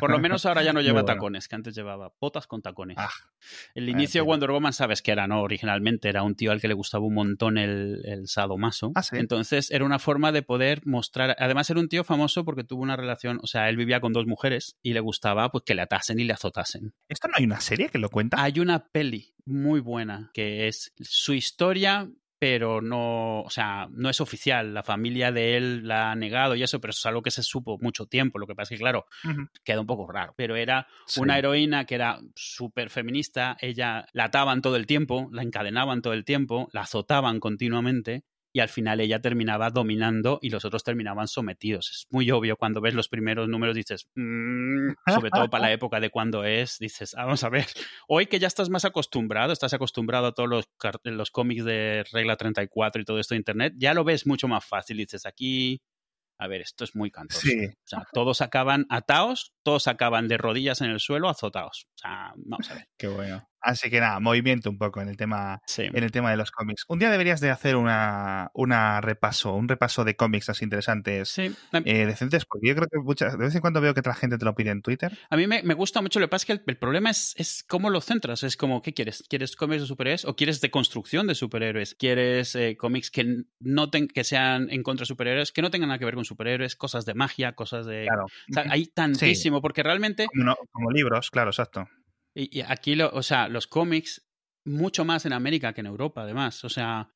Por lo menos ahora ya no lleva bueno. tacones, que antes llevaba botas con tacones. Ah, el ah, inicio de. Wonder Woman, sabes que era, ¿no? Originalmente era un tío al que le gustaba un montón el, el sadomaso. Ah, sí. Entonces era una forma de poder mostrar. Además, era un tío famoso porque tuvo una relación. O sea, él vivía con dos mujeres y le gustaba pues que le atasen y le azotasen. ¿Esto no hay una serie que lo cuenta? Hay una peli muy buena que es su historia pero no, o sea, no es oficial. La familia de él la ha negado y eso, pero eso es algo que se supo mucho tiempo. Lo que pasa es que, claro, queda un poco raro. Pero era una heroína que era súper feminista. Ella la ataban todo el tiempo, la encadenaban todo el tiempo, la azotaban continuamente y al final ella terminaba dominando y los otros terminaban sometidos. Es muy obvio cuando ves los primeros números, dices, mm", sobre todo para la época de cuando es, dices, ah, vamos a ver, hoy que ya estás más acostumbrado, estás acostumbrado a todos los, los cómics de regla 34 y todo esto de Internet, ya lo ves mucho más fácil, dices, aquí a ver, esto es muy cantoso. Sí. O sea, todos acaban atados, todos acaban de rodillas en el suelo azotados. O sea, vamos a ver. Qué bueno. Así que nada, movimiento un poco en el tema, en el tema de los cómics. Un día deberías de hacer una, una repaso, un repaso de cómics así interesantes, eh, decentes, porque yo creo que muchas, de vez en cuando veo que otra gente te lo pide en Twitter. A mí me, gusta mucho, lo que pasa es que el, problema es, es, cómo lo centras. Es como, ¿qué quieres? ¿Quieres cómics de superhéroes o quieres de construcción de superhéroes? ¿Quieres eh, cómics que no que sean en contra de superhéroes, que no tengan nada que ver con superhéroes, cosas de magia, cosas de... Claro. hay porque realmente... Como, como libros, claro, exacto. Y, aquí, lo, o sea, los cómics, mucho más en América que en Europa, además. O sea,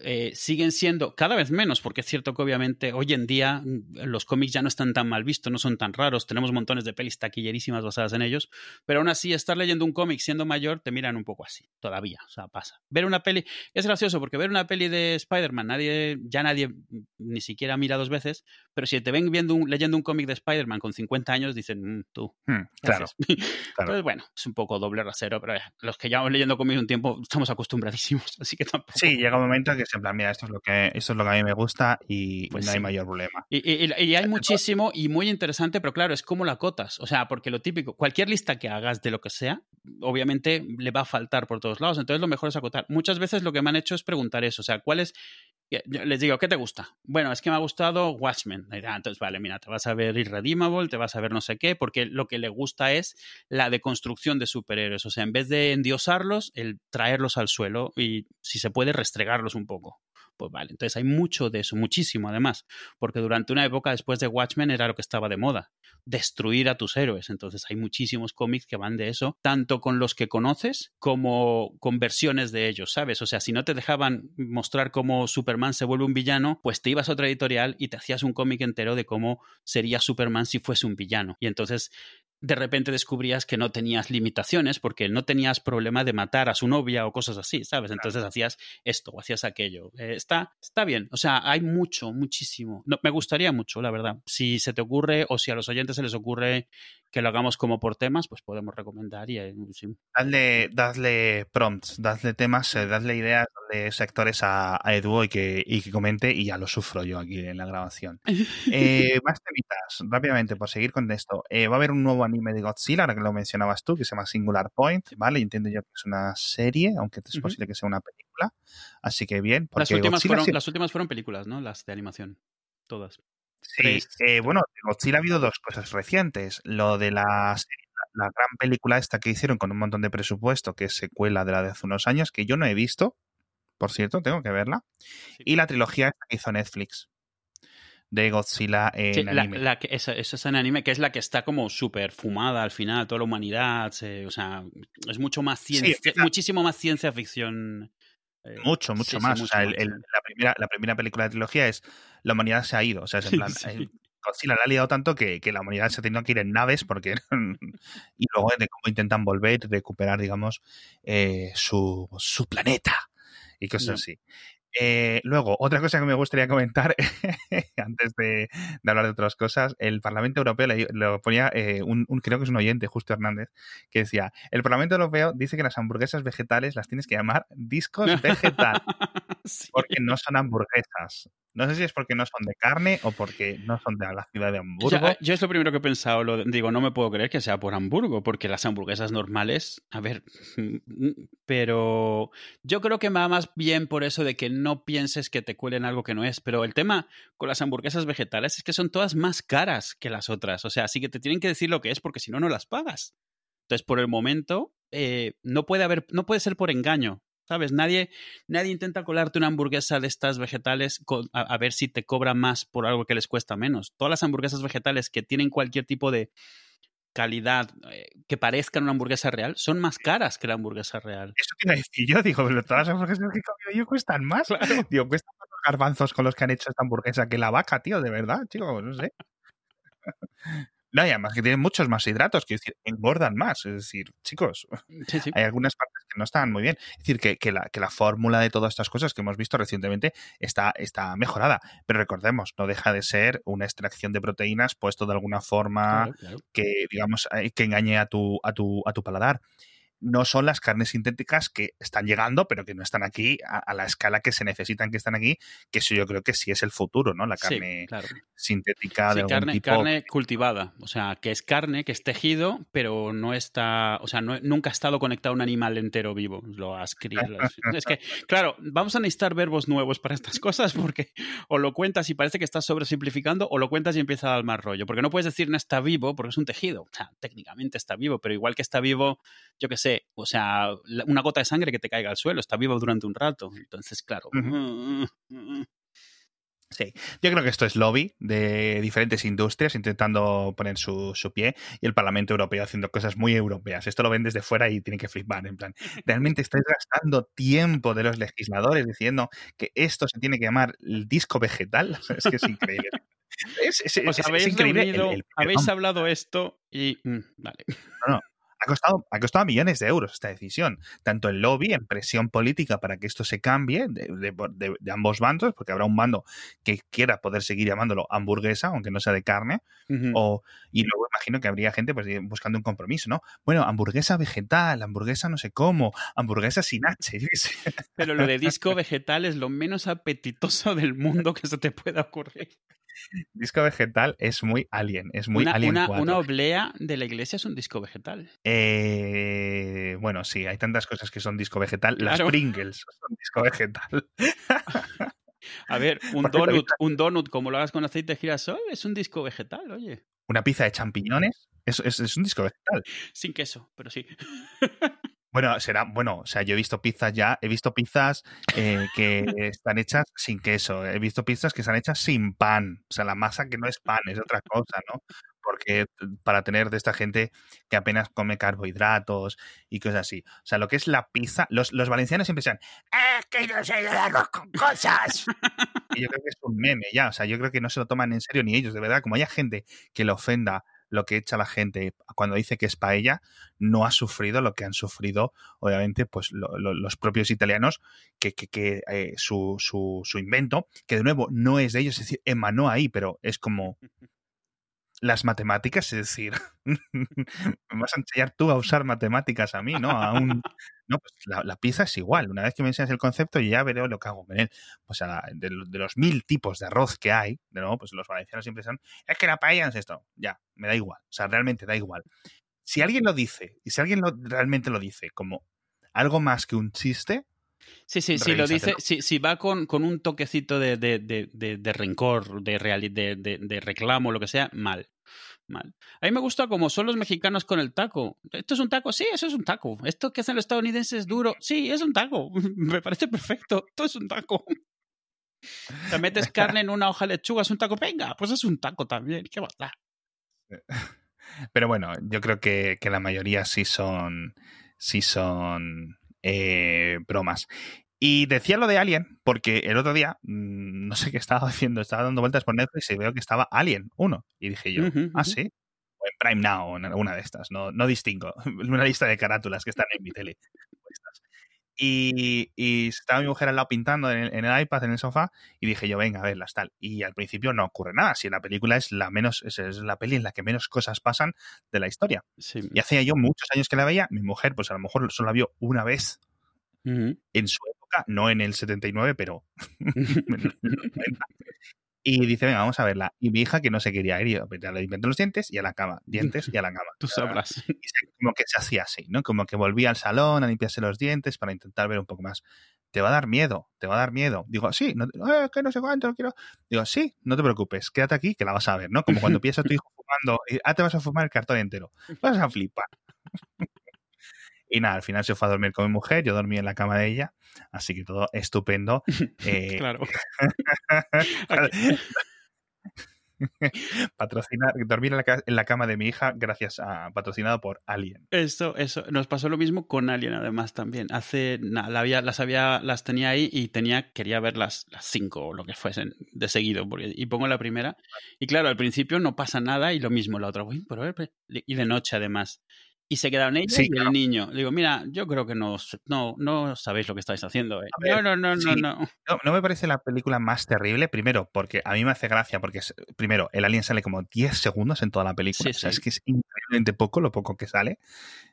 eh, siguen siendo cada vez menos, porque es cierto que obviamente hoy en día mm, los cómics ya no están tan mal vistos, no son tan raros, tenemos montones de pelis taquillerísimas basadas en ellos, pero aún así estar leyendo un cómic siendo mayor te miran un poco así, todavía, o sea, pasa. Ver una peli, es gracioso porque ver una peli de Spider-Man, nadie, ya nadie mm, ni siquiera mira dos veces, pero si te ven viendo un, leyendo un cómic de Spider-Man con 50 años, dicen, mm, tú. Hmm, claro, Entonces, bueno, es un poco doble rasero, pero los que llevamos leyendo cómics un tiempo estamos acostumbradísimos, así que tampoco. Sí, llega un momento en que en plan, mira, esto es lo que, esto es lo que a mí me gusta y pues no hay mayor problema. Y, hay muchísimo y muy interesante, pero claro, es como la cotas. O sea, porque lo típico, cualquier lista que hagas de lo que sea, obviamente le va a faltar por todos lados. Entonces lo mejor es acotar. Muchas veces lo que me han hecho es preguntar eso. O sea, ¿cuál es les digo, ¿qué te gusta? Bueno, es que me ha gustado Watchmen. Ah, entonces, vale, mira, te vas a ver Irredeemable, te vas a ver no sé qué, porque lo que le gusta es la deconstrucción de superhéroes. O sea, en vez de endiosarlos, el traerlos al suelo y, si se puede, restregarlos un poco. Pues vale, entonces hay mucho de eso, muchísimo además, porque durante una época después de Watchmen era lo que estaba de moda, destruir a tus héroes. Entonces hay muchísimos cómics que van de eso, tanto con los que conoces como con versiones de ellos, ¿sabes? O sea, si no te dejaban mostrar cómo Superman se vuelve un villano, pues te ibas a otra editorial y te hacías un cómic entero de cómo sería Superman si fuese un villano. Y entonces de repente descubrías que no tenías limitaciones porque no tenías problema de matar a su novia o cosas así, ¿sabes? Entonces hacías esto o hacías aquello. Eh, está, está bien, o sea, hay mucho, muchísimo. No, me gustaría mucho, la verdad. Si se te ocurre o si a los oyentes se les ocurre que lo hagamos como por temas, pues podemos recomendar y eh, Dadle, prompts, dadle temas, eh, dadle ideas, dadle sectores a, a Edu y que, y que comente y ya lo sufro yo aquí en la grabación. más temitas, rápidamente, por seguir con esto. va a haber un nuevo anime de Godzilla, ahora que lo mencionabas tú, que se llama Singular Point, ¿vale? entiendo yo que es una serie, aunque es posible que sea una película. Así que bien. Las últimas, fueron, las últimas fueron películas, ¿no? Las de animación. Todas. Sí, eh, bueno, de Godzilla ha habido dos cosas recientes. Lo de la, la gran película esta que hicieron con un montón de presupuesto, que es secuela de la de hace unos años, que yo no he visto, por cierto, tengo que verla. Y la trilogía esta que hizo Netflix de Godzilla en anime. La, que, esa, es en anime, que es la que está como súper fumada al final, toda la humanidad, o sea, es mucho más ciencia, muchísimo más ciencia ficción. Eh, mucho, mucho más. o sea, la, primera, la primera película de trilogía es La humanidad se ha ido. O sea, es en plan. Eh, Godzilla le ha liado tanto que, que, la humanidad se ha tenido que ir en naves porque y luego de cómo intentan volver y recuperar, digamos, eh, su, su planeta y cosas así. Eh, luego, otra cosa que me gustaría comentar, antes de, hablar de otras cosas, el Parlamento Europeo le, ponía eh, un, creo que es un oyente, Justo Hernández, que decía, el Parlamento Europeo dice que las hamburguesas vegetales las tienes que llamar discos vegetal, porque no son hamburguesas. No sé si es porque no son de carne o porque no son de la ciudad de Hamburgo. yo es lo primero que he pensado. Lo, digo, no me puedo creer que sea por Hamburgo, porque las hamburguesas normales, a ver, pero yo creo que va más bien por eso de que no pienses que te cuelen algo que no es. Pero el tema con las hamburguesas vegetales es que son todas más caras que las otras. O sea, así que te tienen que decir lo que es porque si no, no las pagas. Entonces, por el momento, eh, no puede haber, no puede ser por engaño. ¿Sabes? Nadie, nadie intenta colarte una hamburguesa de estas vegetales a, ver si te cobra más por algo que les cuesta menos. Todas las hamburguesas vegetales que tienen cualquier tipo de calidad eh, que parezcan una hamburguesa real son más caras que la hamburguesa real. Eso a decir yo, digo, pero todas las hamburguesas que he comido yo cuestan más. Digo, cuestan más los garbanzos con los que han hecho esta hamburguesa que la vaca, tío, de verdad, chico, no sé. No, y además que tienen muchos más hidratos, que decir, engordan más. Es decir, chicos, Sí, sí. hay algunas partes que no están muy bien. Es decir, que, que la, que la fórmula de todas estas cosas que hemos visto recientemente está, está mejorada. Pero recordemos, no deja de ser una extracción de proteínas puesto de alguna forma Claro, claro. que, digamos, eh, que engañe a tu, a tu, a tu paladar. No son las carnes sintéticas que están llegando, pero que no están aquí a, a la escala que se necesitan que están aquí, que eso yo creo que sí es el futuro, ¿no? La Sí, carne claro. sintética de Sí, algún carne, tipo. carne cultivada. O sea, que es carne, que es tejido, pero no está. O sea, no- nunca ha estado conectado a un animal entero vivo. Lo has criado. Es que, claro, vamos a necesitar verbos nuevos para estas cosas porque o lo cuentas y parece que estás sobresimplificando o lo cuentas y empieza a dar mal rollo. Porque no puedes decir no está vivo porque es un tejido. O sea, técnicamente está vivo, pero igual que está vivo, yo qué sé, o sea, una gota de sangre que te caiga al suelo, está vivo durante un rato. Entonces, claro. Sí, yo creo que esto es lobby de diferentes industrias intentando poner su, su pie y el Parlamento Europeo haciendo cosas muy europeas. Esto lo ven desde fuera y tienen que flipar. En plan, realmente estáis gastando tiempo de los legisladores diciendo que esto se tiene que llamar el disco vegetal. Es que es increíble. Es, habéis increíble. el- reunido, el- habéis hablado esto y. mm, vale. Ha costado, ha costado millones de euros esta decisión, tanto en lobby, en presión política para que esto se cambie de, de- de- de ambos bandos, porque habrá un bando que quiera poder seguir llamándolo hamburguesa, aunque no sea de carne, o, y luego imagino que habría gente pues, buscando un compromiso, ¿no? Bueno, hamburguesa vegetal, hamburguesa no sé cómo, hamburguesa sin H. Pero lo de disco vegetal es lo menos apetitoso del mundo que se te pueda ocurrir. Disco vegetal es muy alien, es muy una, alien una, 4. una oblea de la iglesia es un disco vegetal. Eh, bueno, sí, hay tantas cosas que son disco vegetal. Las Claro. Pringles son disco vegetal. A ver, un Porque donut, un donut, como lo hagas con aceite de girasol, es un disco vegetal, oye. Una pizza de champiñones es, es- es un disco vegetal. Sin queso, pero sí. Bueno, será, bueno, o sea, yo he visto pizzas ya, he visto pizzas eh, que están hechas sin queso, he visto pizzas que están hechas sin pan, o sea, la masa que no es pan, es otra cosa, ¿no? Porque para tener de esta gente que apenas come carbohidratos y cosas así. O sea, lo que es la pizza, los, los valencianos siempre dicen, es que no sé de arroz con cosas. y yo creo que es un meme ya, o sea, yo creo que no se lo toman en serio ni ellos, de verdad, como haya gente que le ofenda lo que echa la gente cuando dice que es paella, no ha sufrido lo que han sufrido, obviamente, pues lo- lo- los propios italianos, que, que, que, eh, su, su, su invento, que de nuevo no es de ellos, es decir, emanó ahí, pero es como las matemáticas, es decir, me vas a enseñar tú a usar matemáticas a mí, ¿no? A un, no, pues la, la pizza es igual. Una vez que me enseñas el concepto, ya veré lo que hago con él. Pues a la- de, de los mil tipos de arroz que hay, de nuevo, pues los valencianos siempre son, es que la paella es esto. Ya, me da igual. O sea, realmente da igual. Si alguien lo dice, y si alguien lo, realmente lo dice como algo más que un chiste, Sí, sí, sí, lo dice, si, si va con, con un toquecito de, de, de, de, rencor, de, reali- de, reclamo, lo que sea, mal. Mal. A mí me gusta como son los mexicanos con el taco. ¿Esto es un taco? Sí, eso es un taco. ¿Esto que hacen los estadounidenses es duro? Sí, es un taco. Me parece perfecto. Esto es un taco. Te metes carne en una hoja de lechuga, es un taco. Venga, pues es un taco también. ¿Qué va? Pero bueno, yo creo que, que la mayoría sí son, sí son eh, bromas. Y decía lo de Alien, porque el otro día, mm, no sé qué estaba haciendo, estaba dando vueltas por Netflix y veo que estaba Alien 1. Y dije yo, ah, sí. O en Prime Now, o en alguna de estas, no, no distingo. Una lista de carátulas que están en mi tele. Y, y estaba mi mujer al lado pintando en el, en el iPad, en el sofá, y dije yo, venga, a verlas, tal. Y al principio no ocurre nada. Si la película es la menos, es, es la peli en la que menos cosas pasan de la historia. Sí. Y hacía yo muchos años que la veía, mi mujer, pues a lo mejor solo la vio una vez en su época, no en el 79, pero en los 90. Y dice, venga, vamos a verla. Y mi hija, que no se quería ir, yo, le inventé los dientes y a la cama. Dientes y a la cama. Tú sabrás. Y se- como que se hacía así, ¿no? Como que volvía al salón a limpiarse los dientes para intentar ver un poco más. Te va a dar miedo, te va a dar miedo. Digo, sí, no, te- eh, que no sé cuánto, no quiero. Digo, sí, no te preocupes, quédate aquí que la vas a ver, ¿no? Como cuando piensas a tu hijo fumando y, ah, te vas a fumar el cartón entero. Vas a flipar. Y nada, al final se fue a dormir con mi mujer, yo dormí en la cama de ella, así que todo estupendo. Eh, Claro. Patrocinar, dormir en la, en la cama de mi hija gracias a patrocinado por Alien. Esto, eso, nos pasó lo mismo con Alien además también. Hace, nada, la había, las había, las tenía ahí y tenía, quería ver las, las cinco o lo que fuesen de seguido. Porque, y pongo la primera y claro, al principio no pasa nada y lo mismo la otra. Pero- y de noche además. Y se quedaron ellos Sí, y claro. el niño. Le digo, mira, yo creo que no, no, no sabéis lo que estáis haciendo. eh". Ver, no, no, no, no, sí. no. No, no me parece la película más terrible, primero, porque a mí me hace gracia, porque primero, el alien sale como 10 segundos en toda la película. Sí, o sea, es que es increíblemente poco lo poco que sale.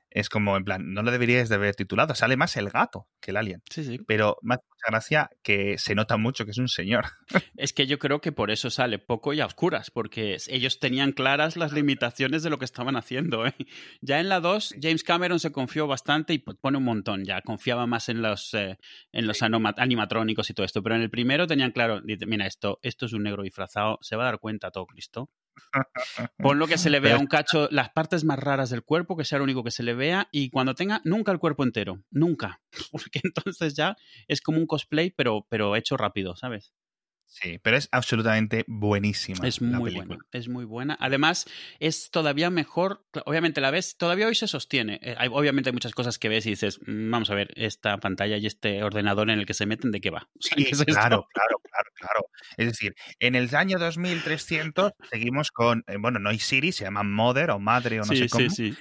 Es como, en plan, no lo deberíais de haber titulado. Sale más el gato que el alien. Sí, sí. Pero me hace mucha gracia que se nota mucho que es un señor. Es que yo creo que por eso sale poco y a oscuras, porque ellos tenían claras las limitaciones de lo que estaban haciendo. ¿eh? Ya en la 2, James Cameron se confió bastante y pues, pone un montón ya. Confiaba más en los, eh, en los animatrónicos y todo esto. Pero en el primero tenían claro, dice, mira, esto, esto es un negro disfrazado, se va a dar cuenta todo Cristo. Pon lo que se le vea un cacho, las partes más raras del cuerpo, que sea lo único que se le vea, y cuando tenga, nunca el cuerpo entero, nunca. Porque entonces ya es como un cosplay, pero, pero hecho rápido, ¿sabes? Sí, pero es absolutamente buenísima. Es la muy película. buena, es muy buena. Además, es todavía mejor, obviamente la ves, todavía hoy se sostiene. Eh, hay- obviamente hay muchas cosas que ves y dices, "Mm, vamos a ver, esta pantalla y este ordenador en el que se meten, ¿de qué va? O sea, Sí, ¿qué es claro, claro, claro, claro. Es decir, en el año 2300 seguimos con, eh, bueno, no hay Siri, se llama Mother o Madre o no sí, sé cómo, sí, sí.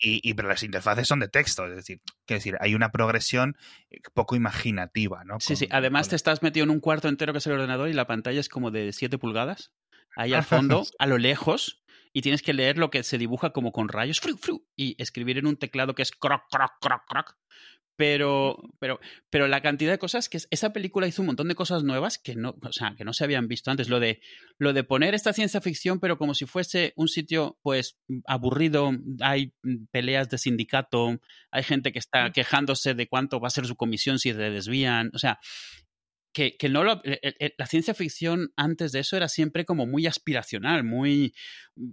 Y, y- pero las interfaces son de texto, es decir, quiero decir, hay una progresión eh, poco imaginativa, ¿no? Sí, sí. Además, con- te estás metido en un cuarto entero que es el ordenador y la pantalla es como de 7 pulgadas, ahí al fondo, a lo lejos, y tienes que leer lo que se dibuja como con rayos, fru, fru, y escribir en un teclado que es croc, croc, croc, croc. Pero, pero, pero la cantidad de cosas que es- esa película hizo un montón de cosas nuevas que no, o sea, que no se habían visto antes. Lo de, lo de poner esta ciencia ficción, pero como si fuese un sitio, pues, aburrido, hay peleas de sindicato, hay gente que está quejándose de cuánto va a ser su comisión si se desvían. O sea, que, que no lo, eh, eh, la ciencia ficción antes de eso era siempre como muy aspiracional, muy,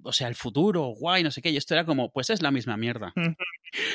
o sea, el futuro, guay, no sé qué, y esto era como, pues es la misma mierda.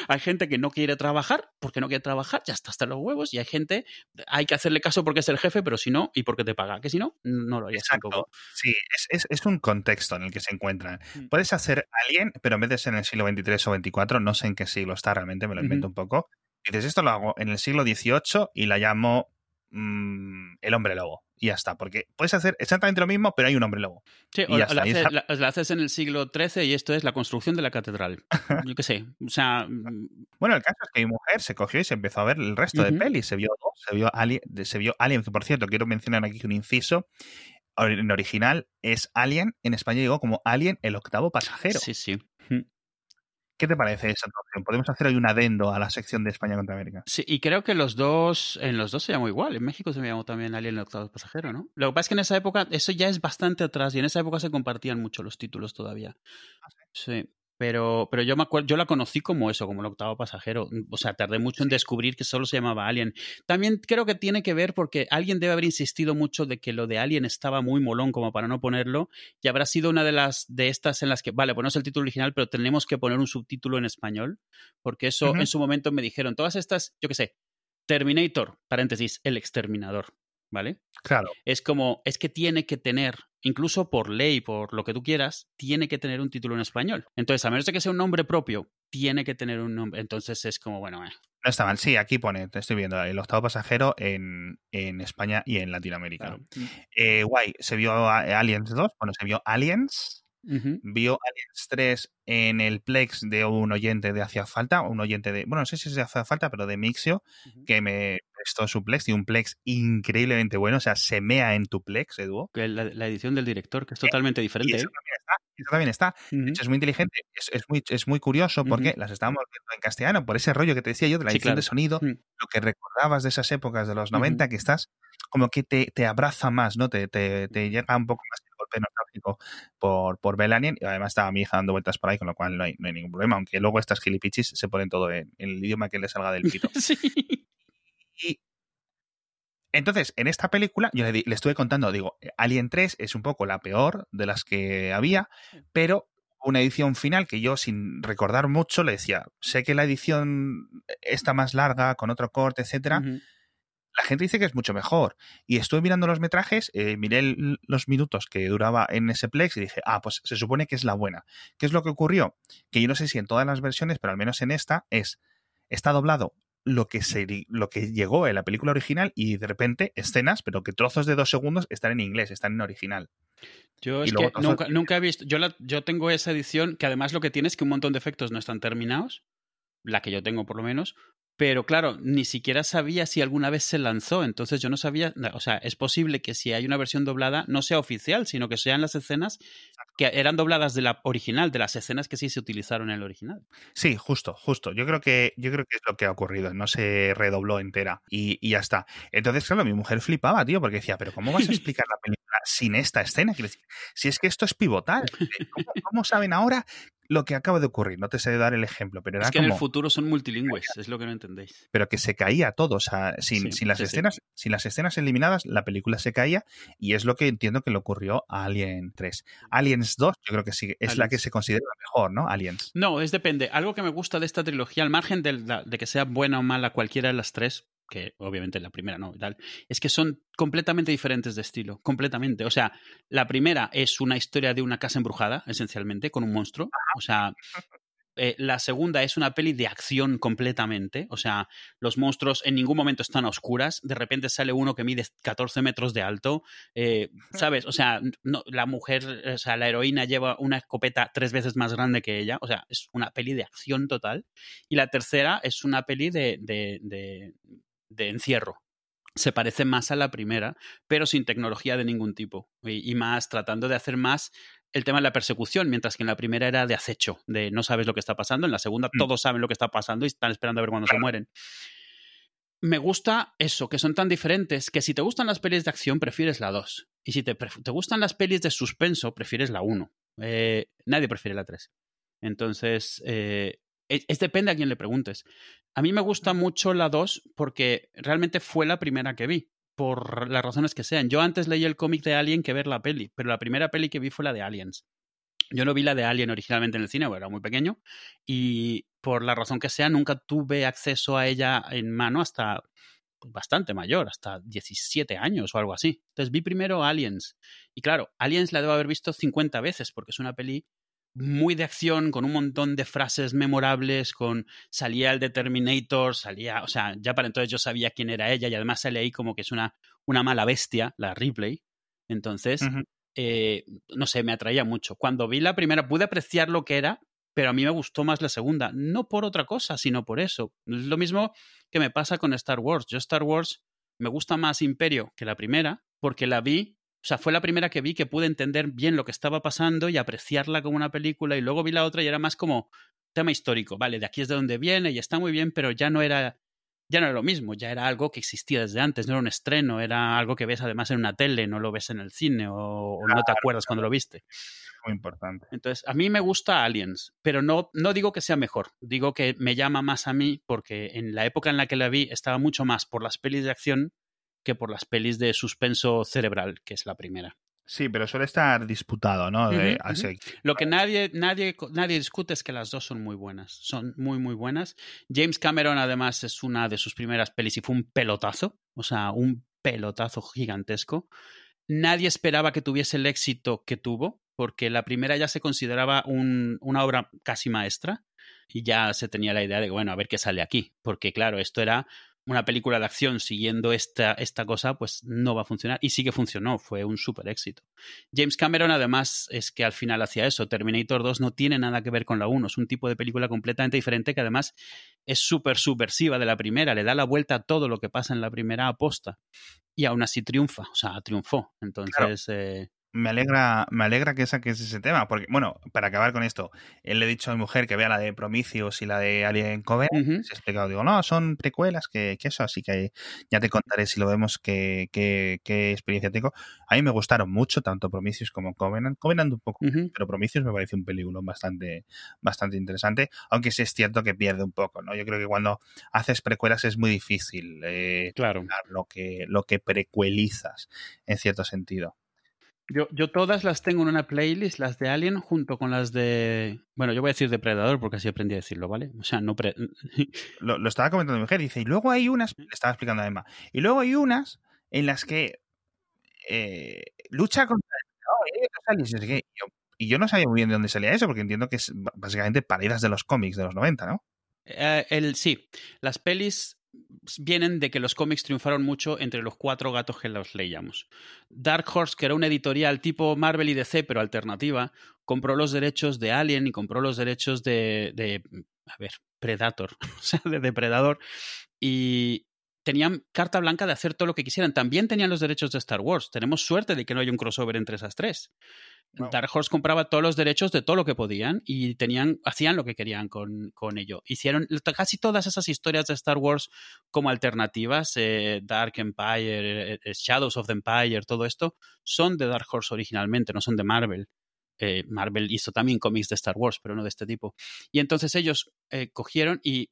hay gente que no quiere trabajar porque no quiere trabajar, ya está hasta los huevos, y hay gente, hay que hacerle caso porque es el jefe, pero si no, y porque te paga, que si no, no lo harías Exacto. tampoco. Sí, es, es, es un contexto en el que se encuentran. Mm. Puedes hacer Alien, pero en vez de ser en el siglo XXIII o XXIV, no sé en qué siglo está realmente, me lo invento un poco. Dices, esto lo hago en el siglo XVIII y la llamo mm, el hombre lobo. Y ya está, porque puedes hacer exactamente lo mismo, pero hay un hombre lobo. Sí, o la, está, haces, esa- la- la haces en el siglo XIII y esto es la construcción de la catedral. Yo qué sé, o sea, mm, Bueno, el caso es que mi mujer se cogió y se empezó a ver el resto de pelis. Se vio dos, se vio Alien, se vio Alien, que por cierto, quiero mencionar aquí un inciso. En original es Alien, en España llegó como Alien el octavo pasajero. sí, sí. ¿Qué te parece esa traducción? Podemos hacer hoy un adendo a la sección de España contra América. Sí, y creo que los dos, en los dos se llamó igual. En México se llamó también Alien el octavo pasajero, ¿no? Lo que pasa es que en esa época, eso ya es bastante atrás, y en esa época se compartían mucho los títulos todavía. Sí. Pero, pero yo me acuerdo, yo la conocí como eso, como el octavo pasajero. O sea, tardé mucho en descubrir que solo se llamaba Alien. También creo que tiene que ver porque alguien debe haber insistido mucho de que lo de Alien estaba muy molón como para no ponerlo. Y habrá sido una de las de estas en las que, vale, ponemos el título original, pero tenemos que poner un subtítulo en español. Porque eso en su momento me dijeron, todas estas, yo qué sé, Terminator, paréntesis, el exterminador, ¿vale? Claro, Es como, es que tiene que tener, incluso por ley, por lo que tú quieras, tiene que tener un título en español. Entonces, a menos de que sea un nombre propio, tiene que tener un nombre. Entonces es como, bueno, eh. no está mal. Sí, aquí pone, te estoy viendo, el octavo pasajero en, en España y en Latinoamérica. claro. Eh, guay, se vio Aliens 2, bueno, se vio Aliens, Vio Aliens 3 en el Plex de un oyente de Hacia Falta, un oyente de, bueno, no sé si es de Hacia Falta, pero de Mixio, que me prestó su Plex y un Plex increíblemente bueno, o sea, se mea en tu Plex, Edu. Que La, la edición del director, que es totalmente diferente. eso ¿eh? también está, eso también está. De hecho, es muy inteligente, es, es muy, es muy curioso porque las estábamos viendo en castellano, por ese rollo que te decía yo de la Sí, edición claro. de sonido, Mm. lo que recordabas de esas épocas de los Ujú. 90, que estás como que te, te abraza más, ¿no? Te, te, te llega un poco más golpe nostálgico por, por Belanian. Y además estaba mi hija dando vueltas por ahí, con lo cual no hay, no hay ningún problema, aunque luego estas gilipichis se ponen todo en, en el idioma que le salga del pito. Sí. Y entonces, en esta película, yo le, le estuve contando, digo, Alien 3 es un poco la peor de las que había, pero una edición final que yo, sin recordar mucho, le decía, sé que la edición está más larga, con otro corte, etcétera, la gente dice que es mucho mejor. Y estuve mirando los metrajes, eh, miré los minutos que duraba en ese Plex y dije, ah, pues se supone que es la buena. ¿Qué es lo que ocurrió? Que yo no sé si en todas las versiones, pero al menos en esta, es, está doblado lo que, se, lo que llegó en la película original y de repente escenas, pero que trozos de dos segundos están en inglés, están en original. Yo es que nunca, nunca, he visto, yo, yo tengo esa edición que además lo que tiene es que un montón de efectos no están terminados, la que yo tengo por lo menos, pero claro, ni siquiera sabía si alguna vez se lanzó, entonces yo no sabía, o sea, es posible que si hay una versión doblada no sea oficial, sino que sean las escenas que eran dobladas de la original, de las escenas que sí se utilizaron en el original. Sí, justo, justo. Yo creo que, yo creo que es lo que ha ocurrido, no se redobló entera y, y ya está. Entonces, claro, mi mujer flipaba, tío, porque decía, pero ¿cómo vas a explicar la película sin esta escena? Decir, si es que esto es pivotal, cómo saben ahora lo que acaba de ocurrir. No te sé dar el ejemplo, pero era es que en el futuro son multilingües, es lo que no entendéis. Pero que se caía todo, o sea, sin, las escenas, sin las escenas eliminadas, la película se caía y es lo que entiendo que le ocurrió a Alien 3. Aliens 2, yo creo que sí, es la que se considera mejor, ¿no? Aliens. No, es depende. Algo que me gusta de esta trilogía, al margen de, de que sea buena o mala cualquiera de las tres, que obviamente la primera no, tal, es que son completamente diferentes de estilo, completamente. O sea, la primera es una historia de una casa embrujada, esencialmente, con un monstruo. O sea, eh, la segunda es una peli de acción completamente. O sea, los monstruos en ningún momento están a oscuras. De repente sale uno que mide 14 metros de alto. Eh, ¿Sabes? O sea, no, la mujer, o sea, la heroína lleva una escopeta tres veces más grande que ella. O sea, es una peli de acción total. Y la tercera es una peli de, de de encierro. Se parece más a la primera, pero sin tecnología de ningún tipo. Y, más tratando de hacer más el tema de la persecución, mientras que en la primera era de acecho, de no sabes lo que está pasando. En la segunda mm. todos saben lo que está pasando y están esperando a ver cuándo se mueren. Me gusta eso, que son tan diferentes que si te gustan las pelis de acción, prefieres la 2. Y si te, te, gustan las pelis de suspenso, prefieres la 1. Eh, nadie prefiere la 3. Entonces, eh, es, depende a quién le preguntes. A mí me gusta mucho la 2 porque realmente fue la primera que vi, por las razones que sean. Yo antes leí el cómic de Alien que ver la peli, pero la primera peli que vi fue la de Aliens. Yo no vi la de Alien originalmente en el cine, era muy pequeño, y por la razón que sea, nunca tuve acceso a ella en mano hasta pues, bastante mayor, hasta 17 años o algo así. Entonces vi primero Aliens. Y claro, Aliens la debo haber visto 50 veces porque es una peli muy de acción, con un montón de frases memorables, con salía el de Terminator, salía, o sea, ya para entonces yo sabía quién era ella y además sale ahí como que es una, una mala bestia, la Ripley. Entonces, eh, no sé, me atraía mucho. Cuando vi la primera pude apreciar lo que era, pero a mí me gustó más la segunda, no por otra cosa, sino por eso. Es lo mismo que me pasa con Star Wars. Yo Star Wars me gusta más Imperio que la primera, porque la vi o sea, fue la primera que vi que pude entender bien lo que estaba pasando y apreciarla como una película. Y luego vi la otra y era más como tema histórico. Vale, de aquí es de donde viene y está muy bien, pero ya no era, ya no era lo mismo. Ya era algo que existía desde antes. No era un estreno, era algo que ves además en una tele, no lo ves en el cine o, no te acuerdas cuando lo viste. Muy importante. Entonces, a mí me gusta Aliens, pero no, no digo que sea mejor. Digo que me llama más a mí porque en la época en la que la vi estaba mucho más por las pelis de acción que por las pelis de suspenso cerebral, que es la primera. Sí, pero suele estar disputado, ¿no? Lo que nadie, nadie, nadie discute es que las dos son muy buenas. Son muy, muy buenas. James Cameron, además, es una de sus primeras pelis y fue un pelotazo. O sea, un pelotazo gigantesco. Nadie esperaba que tuviese el éxito que tuvo, porque la primera ya se consideraba una obra casi maestra y ya se tenía la idea de, bueno, a ver qué sale aquí. Porque, claro, esto era una película de acción siguiendo esta, esta cosa, pues no va a funcionar. Y sí que funcionó, fue un súper éxito. James Cameron, además, es que al final hacía eso. Terminator 2 no tiene nada que ver con la 1. Es un tipo de película completamente diferente que además es súper subversiva de la primera. Le da la vuelta a todo lo que pasa en la primera aposta. Y aún así triunfa, o sea, triunfó. Entonces. Eh, me alegra, me alegra que saques ese tema, porque, bueno, para acabar con esto, él le he dicho a mi mujer que vea la de Prometheus y la de Alien Covenant, se ha explicado, digo, no, son precuelas, que, que, eso, así que ya te contaré si lo vemos qué, qué, qué, experiencia tengo. A mí me gustaron mucho, tanto Prometheus como Covenant, Covenant un poco, pero Prometheus me parece un película bastante, bastante interesante, aunque sí es cierto que pierde un poco, ¿no? Yo creo que cuando haces precuelas es muy difícil eh, claro. lo que, lo que precuelizas, en cierto sentido. Yo, yo todas las tengo en una playlist, las de Alien junto con las de... Bueno, yo voy a decir Depredador porque así aprendí a decirlo, ¿vale? O sea, no... lo, lo, estaba comentando mi mujer, dice, y luego hay unas, le estaba explicando a Emma, y luego hay unas en las que eh, lucha contra... y, yo, y yo no sabía muy bien de dónde salía eso, porque entiendo que es básicamente paredes de los cómics de los 90, ¿no? Eh, el, sí, las pelis vienen de que los cómics triunfaron mucho entre los cuatro gatos que los leíamos. Dark Horse, que era una editorial tipo Marvel y DC, pero alternativa, compró los derechos de Alien y compró los derechos de, de a ver, Predator, o sea, de Depredador, y tenían carta blanca de hacer todo lo que quisieran. También tenían los derechos de Star Wars. Tenemos suerte de que no haya un crossover entre esas tres. Dark Horse compraba todos los derechos de todo lo que podían y tenían, hacían lo que querían con, con ello. Hicieron casi todas esas historias de Star Wars como alternativas, eh, Dark Empire, eh, eh, Shadows of the Empire, todo esto, son de Dark Horse originalmente, no son de Marvel. Marvel hizo también cómics de Star Wars, pero no de este tipo. Y entonces ellos cogieron y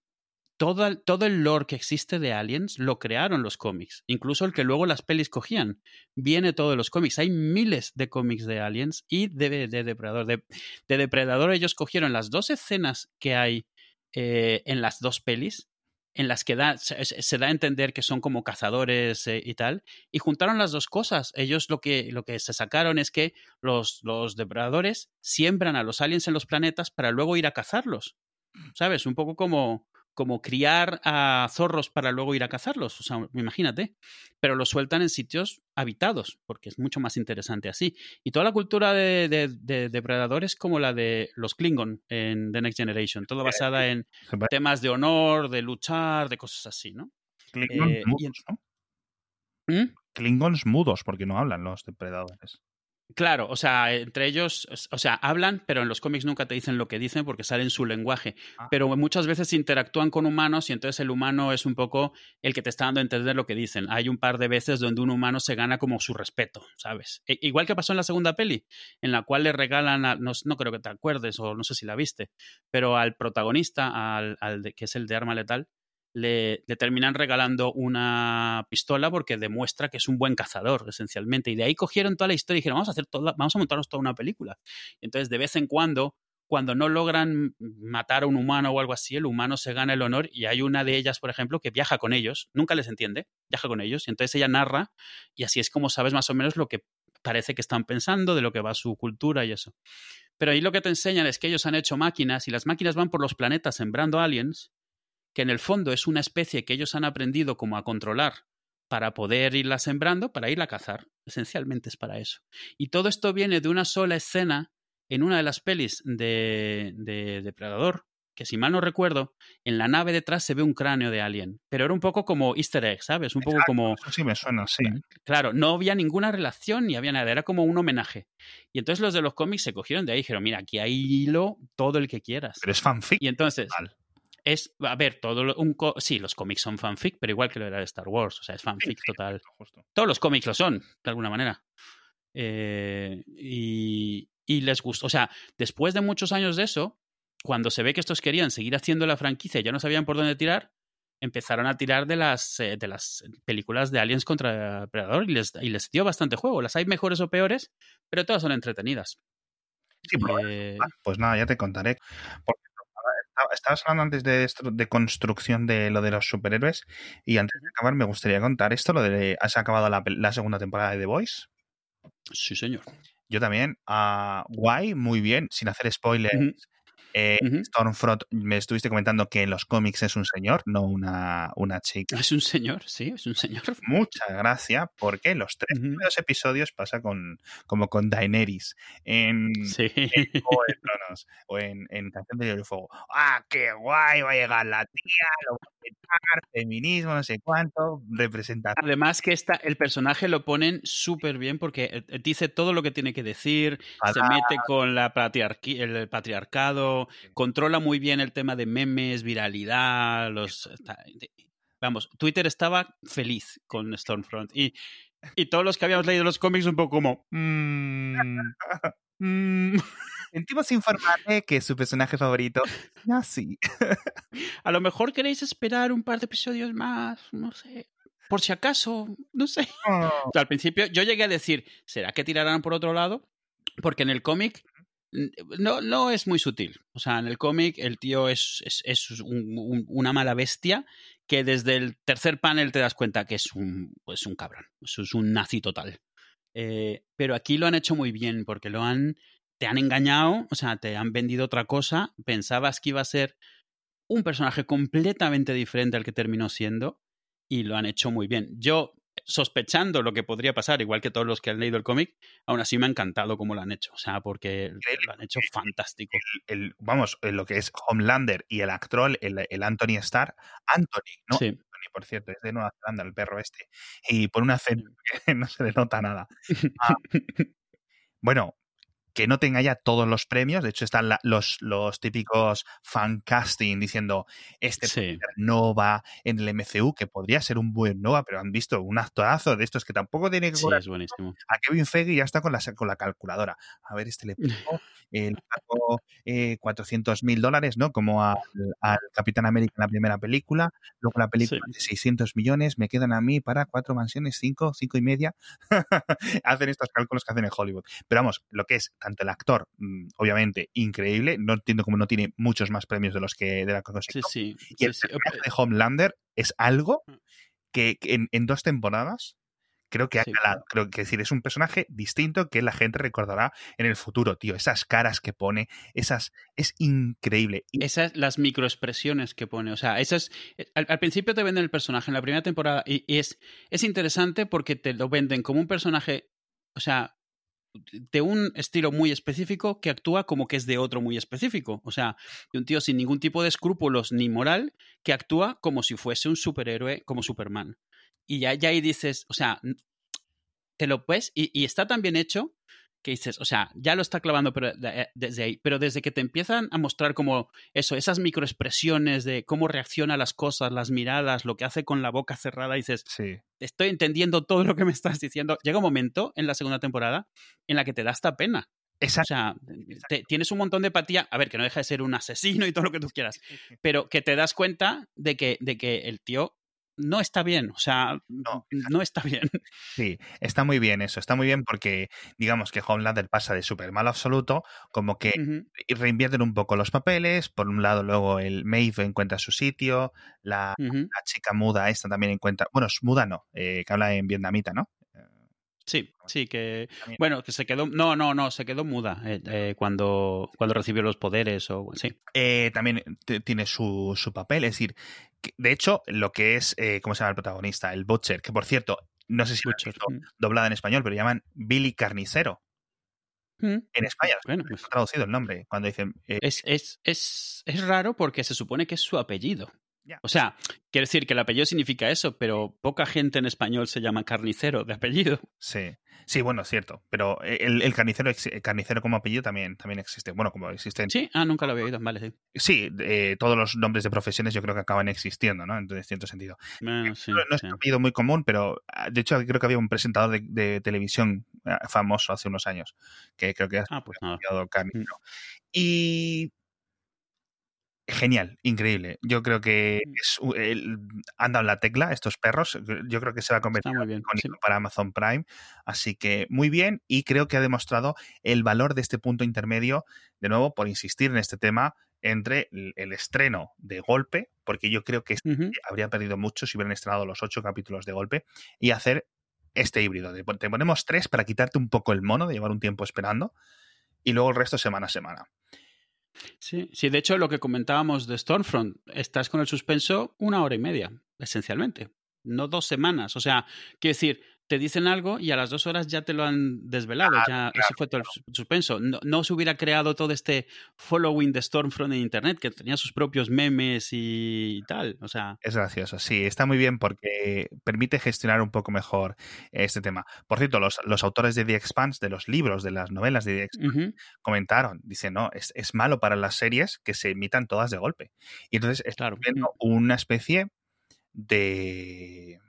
todo, todo, el lore que existe de Aliens lo crearon los cómics. Incluso el que luego las pelis cogían. Viene todo de los cómics. Hay miles de cómics de Aliens y de, de Depredador. De, Depredador ellos cogieron las dos escenas que hay eh, en las dos pelis, en las que da, se, da a entender que son como cazadores eh, y tal, y juntaron las dos cosas. Ellos lo que, lo que se sacaron es que los, los depredadores siembran a los aliens en los planetas para luego ir a cazarlos. ¿Sabes? Un poco como como criar a zorros para luego ir a cazarlos, o sea, imagínate, pero los sueltan en sitios habitados, porque es mucho más interesante así. Y toda la cultura de, depredadores como la de los Klingon en The Next Generation, todo basada en temas de honor, de luchar, de cosas así, ¿no? Klingons eh, mudos, ¿no? ¿Mm? Klingons mudos, porque no hablan los depredadores. Claro, o sea, entre ellos, o sea, hablan, pero en los cómics nunca te dicen lo que dicen porque sale en su lenguaje. Ah. Pero muchas veces interactúan con humanos y entonces el humano es un poco el que te está dando a entender lo que dicen. Hay un par de veces donde un humano se gana como su respeto, ¿sabes? E, igual que pasó en la segunda peli, en la cual le regalan, no, no, creo que te acuerdes o no sé si la viste, pero al protagonista, al, al que es el de arma letal, le, terminan regalando una pistola porque demuestra que es un buen cazador, esencialmente. Y de ahí cogieron toda la historia y dijeron, vamos a hacer toda, vamos a montarnos toda una película. Entonces, de vez en cuando, cuando no logran matar a un humano o algo así, el humano se gana el honor y hay una de ellas, por ejemplo, que viaja con ellos, nunca les entiende, viaja con ellos, y entonces ella narra y así es como sabes más o menos lo que parece que están pensando, de lo que va su cultura y eso. Pero ahí lo que te enseñan es que ellos han hecho máquinas y las máquinas van por los planetas sembrando aliens que en el fondo es una especie que ellos han aprendido como a controlar para poder irla sembrando, para irla a cazar. Esencialmente es para eso. Y todo esto viene de una sola escena en una de las pelis de, de Depredador, que si mal no recuerdo, en la nave detrás se ve un cráneo de alien. Pero era un poco como easter egg, ¿sabes? Un poco como... Eso sí me suena, sí. Claro, no había ninguna relación ni había nada, era como un homenaje. Y entonces los de los cómics se cogieron de ahí y dijeron, mira, aquí hay hilo, todo el que quieras. Pero es fanfic. Y entonces es, a ver, todo un sí, los cómics son fanfic, pero igual que lo era de Star Wars, o sea, es fanfic total. Todos los cómics lo son, de alguna manera. Eh, y, y, les gustó, o sea, después de muchos años de eso, cuando se ve que estos querían seguir haciendo la franquicia y ya no sabían por dónde tirar, empezaron a tirar de las, eh, de las películas de Aliens contra Predator y les, y les dio bastante juego. Las hay mejores o peores, pero todas son entretenidas. Sí, eh, pues nada, ya te contaré. Porque estabas hablando antes de, construcción de lo de los superhéroes y antes de acabar me gustaría contar esto, lo de ¿has acabado la, segunda temporada de The Voice? Sí, señor. Yo también. Uh, guay, muy bien, sin hacer spoilers. Eh, Stormfront, me estuviste comentando que en los cómics es un señor, no una, una chica. Es un señor, sí, es un señor. Muchas gracias, porque los tres primeros episodios pasa con, como con Daenerys en, Tronos o en, en Canción de Hielo y Fuego. ¡Ah, qué guay! Va a llegar la tía, lo va a petar, feminismo, no sé cuánto, representación. Además que esta, el personaje lo ponen súper bien porque eh, dice todo lo que tiene que decir, se mete con la el patriarcado controla muy bien el tema de memes, viralidad, los... Vamos, Twitter estaba feliz con Stormfront y, y todos los que habíamos leído los cómics un poco como... Mmm, mmm. Sentimos informarle que su personaje favorito así. A lo mejor queréis esperar un par de episodios más, no sé. por si acaso, no sé. al principio yo llegué a decir, ¿será que tirarán por otro lado? Porque en el cómic no, no es muy sutil. O sea, en el cómic el tío es, es, una mala bestia que desde el tercer panel te das cuenta que es un, pues un cabrón. es un nazi total. Eh, pero aquí lo han hecho muy bien porque lo han, te han engañado, o sea, te han vendido otra cosa. Pensabas que iba a ser un personaje completamente diferente al que terminó siendo y lo han hecho muy bien. Yo, sospechando lo que podría pasar, igual que todos los que han leído el cómic, aún así me ha encantado cómo lo han hecho, o sea, porque lo han hecho fantástico. El, vamos, lo que es Homelander y el actor, el, Anthony Starr, Anthony, ¿no? Sí. Anthony, por cierto, es de Nueva Zelanda, el perro este, y por una cena que no se le nota nada. Ah, bueno, que no tenga ya todos los premios. De hecho, están los, los típicos fan casting diciendo este no va en el MCU, que podría ser un buen Nova, pero han visto un actorazo de estos que tampoco tiene que sí, es buenísimo. A Kevin Feige ya está con la, con la calculadora. A ver, este le pongo, eh, eh, 400 mil dólares, ¿no? Como al, Capitán América en la primera película. Luego la película de 600 millones, me quedan a mí para cuatro mansiones, cinco, cinco y media. hacen estos cálculos que hacen en Hollywood. Pero vamos, lo que es tanto el actor, mm, obviamente, increíble. No entiendo cómo no tiene muchos más premios de los que de la cosa. Sí, sí, y el de Homelander es algo mm. que, en, dos temporadas creo que ha calado. Creo que decir, es un personaje distinto que la gente recordará en el futuro, tío. Esas caras que pone, esas. Es increíble. Esas, las microexpresiones que pone. O sea, esas. Eh, al, al principio te venden el personaje en la primera temporada y, es, es interesante porque te lo venden como un personaje. O sea, de un estilo muy específico que actúa como que es de otro muy específico. O sea, de un tío sin ningún tipo de escrúpulos ni moral que actúa como si fuese un superhéroe como Superman. Y ya, ya ahí dices, o sea, te lo ves y, y está tan bien hecho que dices, o sea, ya lo está clavando pero, eh, desde ahí, pero desde que te empiezan a mostrar como eso, esas microexpresiones de cómo reacciona a las cosas, las miradas, lo que hace con la boca cerrada, dices, sí. estoy entendiendo todo lo que me estás diciendo. Llega un momento en la segunda temporada en la que te da esta pena. Exacto. O sea, tienes un montón de empatía, a ver, que no deja de ser un asesino y todo lo que tú quieras, pero que te das cuenta de que, de que el tío no está bien, o sea, no, no, está bien. Sí, está muy bien eso, está muy bien porque digamos que Homelander pasa de súper malo absoluto, como que reinvierten un poco los papeles, por un lado luego el Maeve encuentra su sitio, la, chica muda esta también encuentra, bueno, es muda no, eh, que habla en vietnamita, ¿no? Sí, sí, que bueno, que se quedó, no, no, no, se quedó muda eh, eh, cuando, cuando recibió los poderes o sí. también tiene su, su papel, es decir, de hecho, lo que es, eh, ¿cómo se llama el protagonista? El Butcher, que por cierto, no sé si lo he mm. doblada en español, pero llaman Billy Carnicero. Mm. En España, bueno, pues, traducido el nombre cuando dicen. Eh, es, es, es, es, raro porque se supone que es su apellido. O sea, quiere decir que el apellido significa eso, pero poca gente en español se llama carnicero de apellido. Sí, sí, bueno, es cierto. Pero el, el carnicero, carnicero como apellido también, también existe. Bueno, como existen. Sí, ah, nunca lo había oído. Vale, sí. Sí, eh, todos los nombres de profesiones yo creo que acaban existiendo, ¿no? En cierto sentido. no, es un apellido muy común, pero ah, de hecho creo que había un presentador de, televisión ah, famoso hace unos años que creo que ha ah, pues carnicero. Mm. Y genial, increíble. Yo creo que mm. es, han dado la tecla estos perros. Yo creo que se va a convertir en para Amazon Prime. Así que muy bien y creo que ha demostrado el valor de este punto intermedio, de nuevo, por insistir en este tema, entre el, estreno de golpe, porque yo creo que habría perdido mucho si hubieran estrenado los ocho capítulos de golpe, y hacer este híbrido. Te ponemos tres para quitarte un poco el mono de llevar un tiempo esperando y luego el resto semana a semana. Sí, sí, de hecho lo que comentábamos de Stormfront, estás con el suspenso una hora y media, esencialmente, no dos semanas. O sea, quiero decir, te dicen algo y a las dos horas ya te lo han desvelado. Ah, ya, ese fue todo el suspenso. No, se hubiera creado todo este following de Stormfront en Internet, que tenía sus propios memes y tal. O sea. Es gracioso, sí, está muy bien porque permite gestionar un poco mejor este tema. Por cierto, los, los autores de The Expanse, de los libros, de las novelas de The Expanse, comentaron, dicen, no, es, es, malo para las series que se emitan todas de golpe. Y entonces está viendo una especie de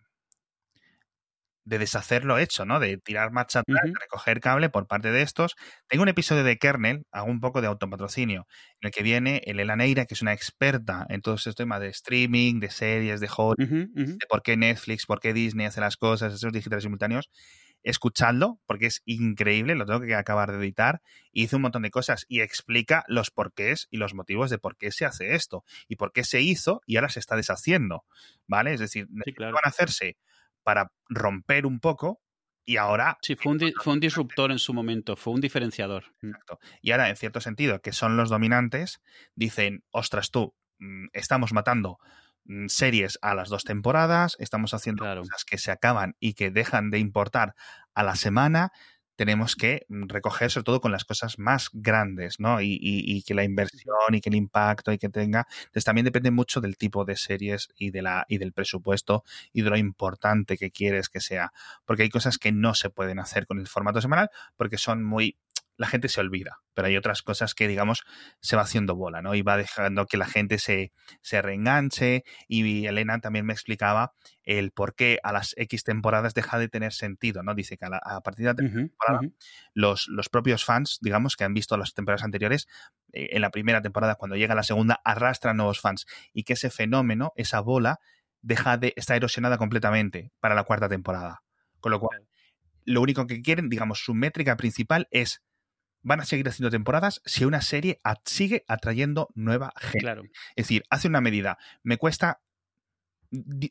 de deshacer lo hecho, ¿no? De tirar marcha atrás, recoger cable por parte de estos. Tengo un episodio de Kernel, hago un poco de autopatrocinio, en el que viene Elena Neira, que es una experta en todo este tema de streaming, de series, de Hollywood, de por qué Netflix, por qué Disney hace las cosas, esos digitales simultáneos. Escuchadlo, porque es increíble, lo tengo que acabar de editar, y hice un montón de cosas y explica los porqués y los motivos de por qué se hace esto y por qué se hizo y ahora se está deshaciendo, ¿vale? Es decir, van a hacerse para romper un poco y ahora... Sí, fue un, disruptor en su momento, fue un diferenciador. Mm. Exacto. Y ahora, en cierto sentido, que son los dominantes, dicen, ostras tú, mm, estamos matando mm, series a las dos temporadas, estamos haciendo cosas que se acaban y que dejan de importar a la semana, tenemos que recoger sobre todo con las cosas más grandes, ¿no? Y, que la inversión y que el impacto y que tenga. Entonces también depende mucho del tipo de series y y del presupuesto y de lo importante que quieres que sea. Porque hay cosas que no se pueden hacer con el formato semanal porque son muy la gente se olvida, pero hay otras cosas que, digamos, se va haciendo bola, ¿no? Y va dejando que la gente se, se reenganche. Y Elena también me explicaba el por qué a las X temporadas deja de tener sentido, ¿no? Dice que a, partir de la temporada, los, los propios fans, digamos, que han visto las temporadas anteriores, eh, en la primera temporada, cuando llega la segunda, arrastran nuevos fans. Y que ese fenómeno, esa bola, deja de estar erosionada completamente para la cuarta temporada. Con lo cual, lo único que quieren, digamos, su métrica principal es van a seguir haciendo temporadas si una serie sigue atrayendo nueva gente. Es decir, hace una medida, me cuesta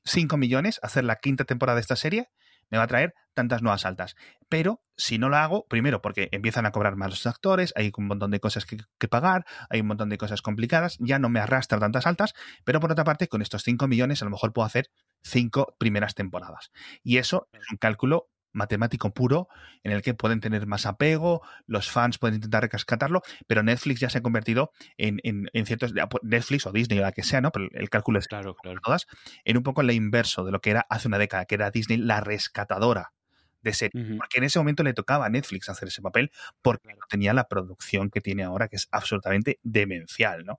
5 millones hacer la quinta temporada de esta serie, me va a traer tantas nuevas altas. Pero si no lo hago, primero porque empiezan a cobrar más los actores, hay un montón de cosas que, pagar, hay un montón de cosas complicadas, ya no me arrastra tantas altas, pero por otra parte, con estos 5 millones a lo mejor puedo hacer 5 primeras temporadas. Y eso es un cálculo matemático puro en el que pueden tener más apego, los fans pueden intentar rescatarlo, pero Netflix ya se ha convertido en, en, ciertos, pues, Netflix o Disney o la que sea, ¿no? Pero el cálculo es claro, claro. todas, en un poco lo inverso de lo que era hace una década, que era Disney la rescatadora de serie. Porque en ese momento le tocaba a Netflix hacer ese papel porque no tenía la producción que tiene ahora, que es absolutamente demencial, ¿no?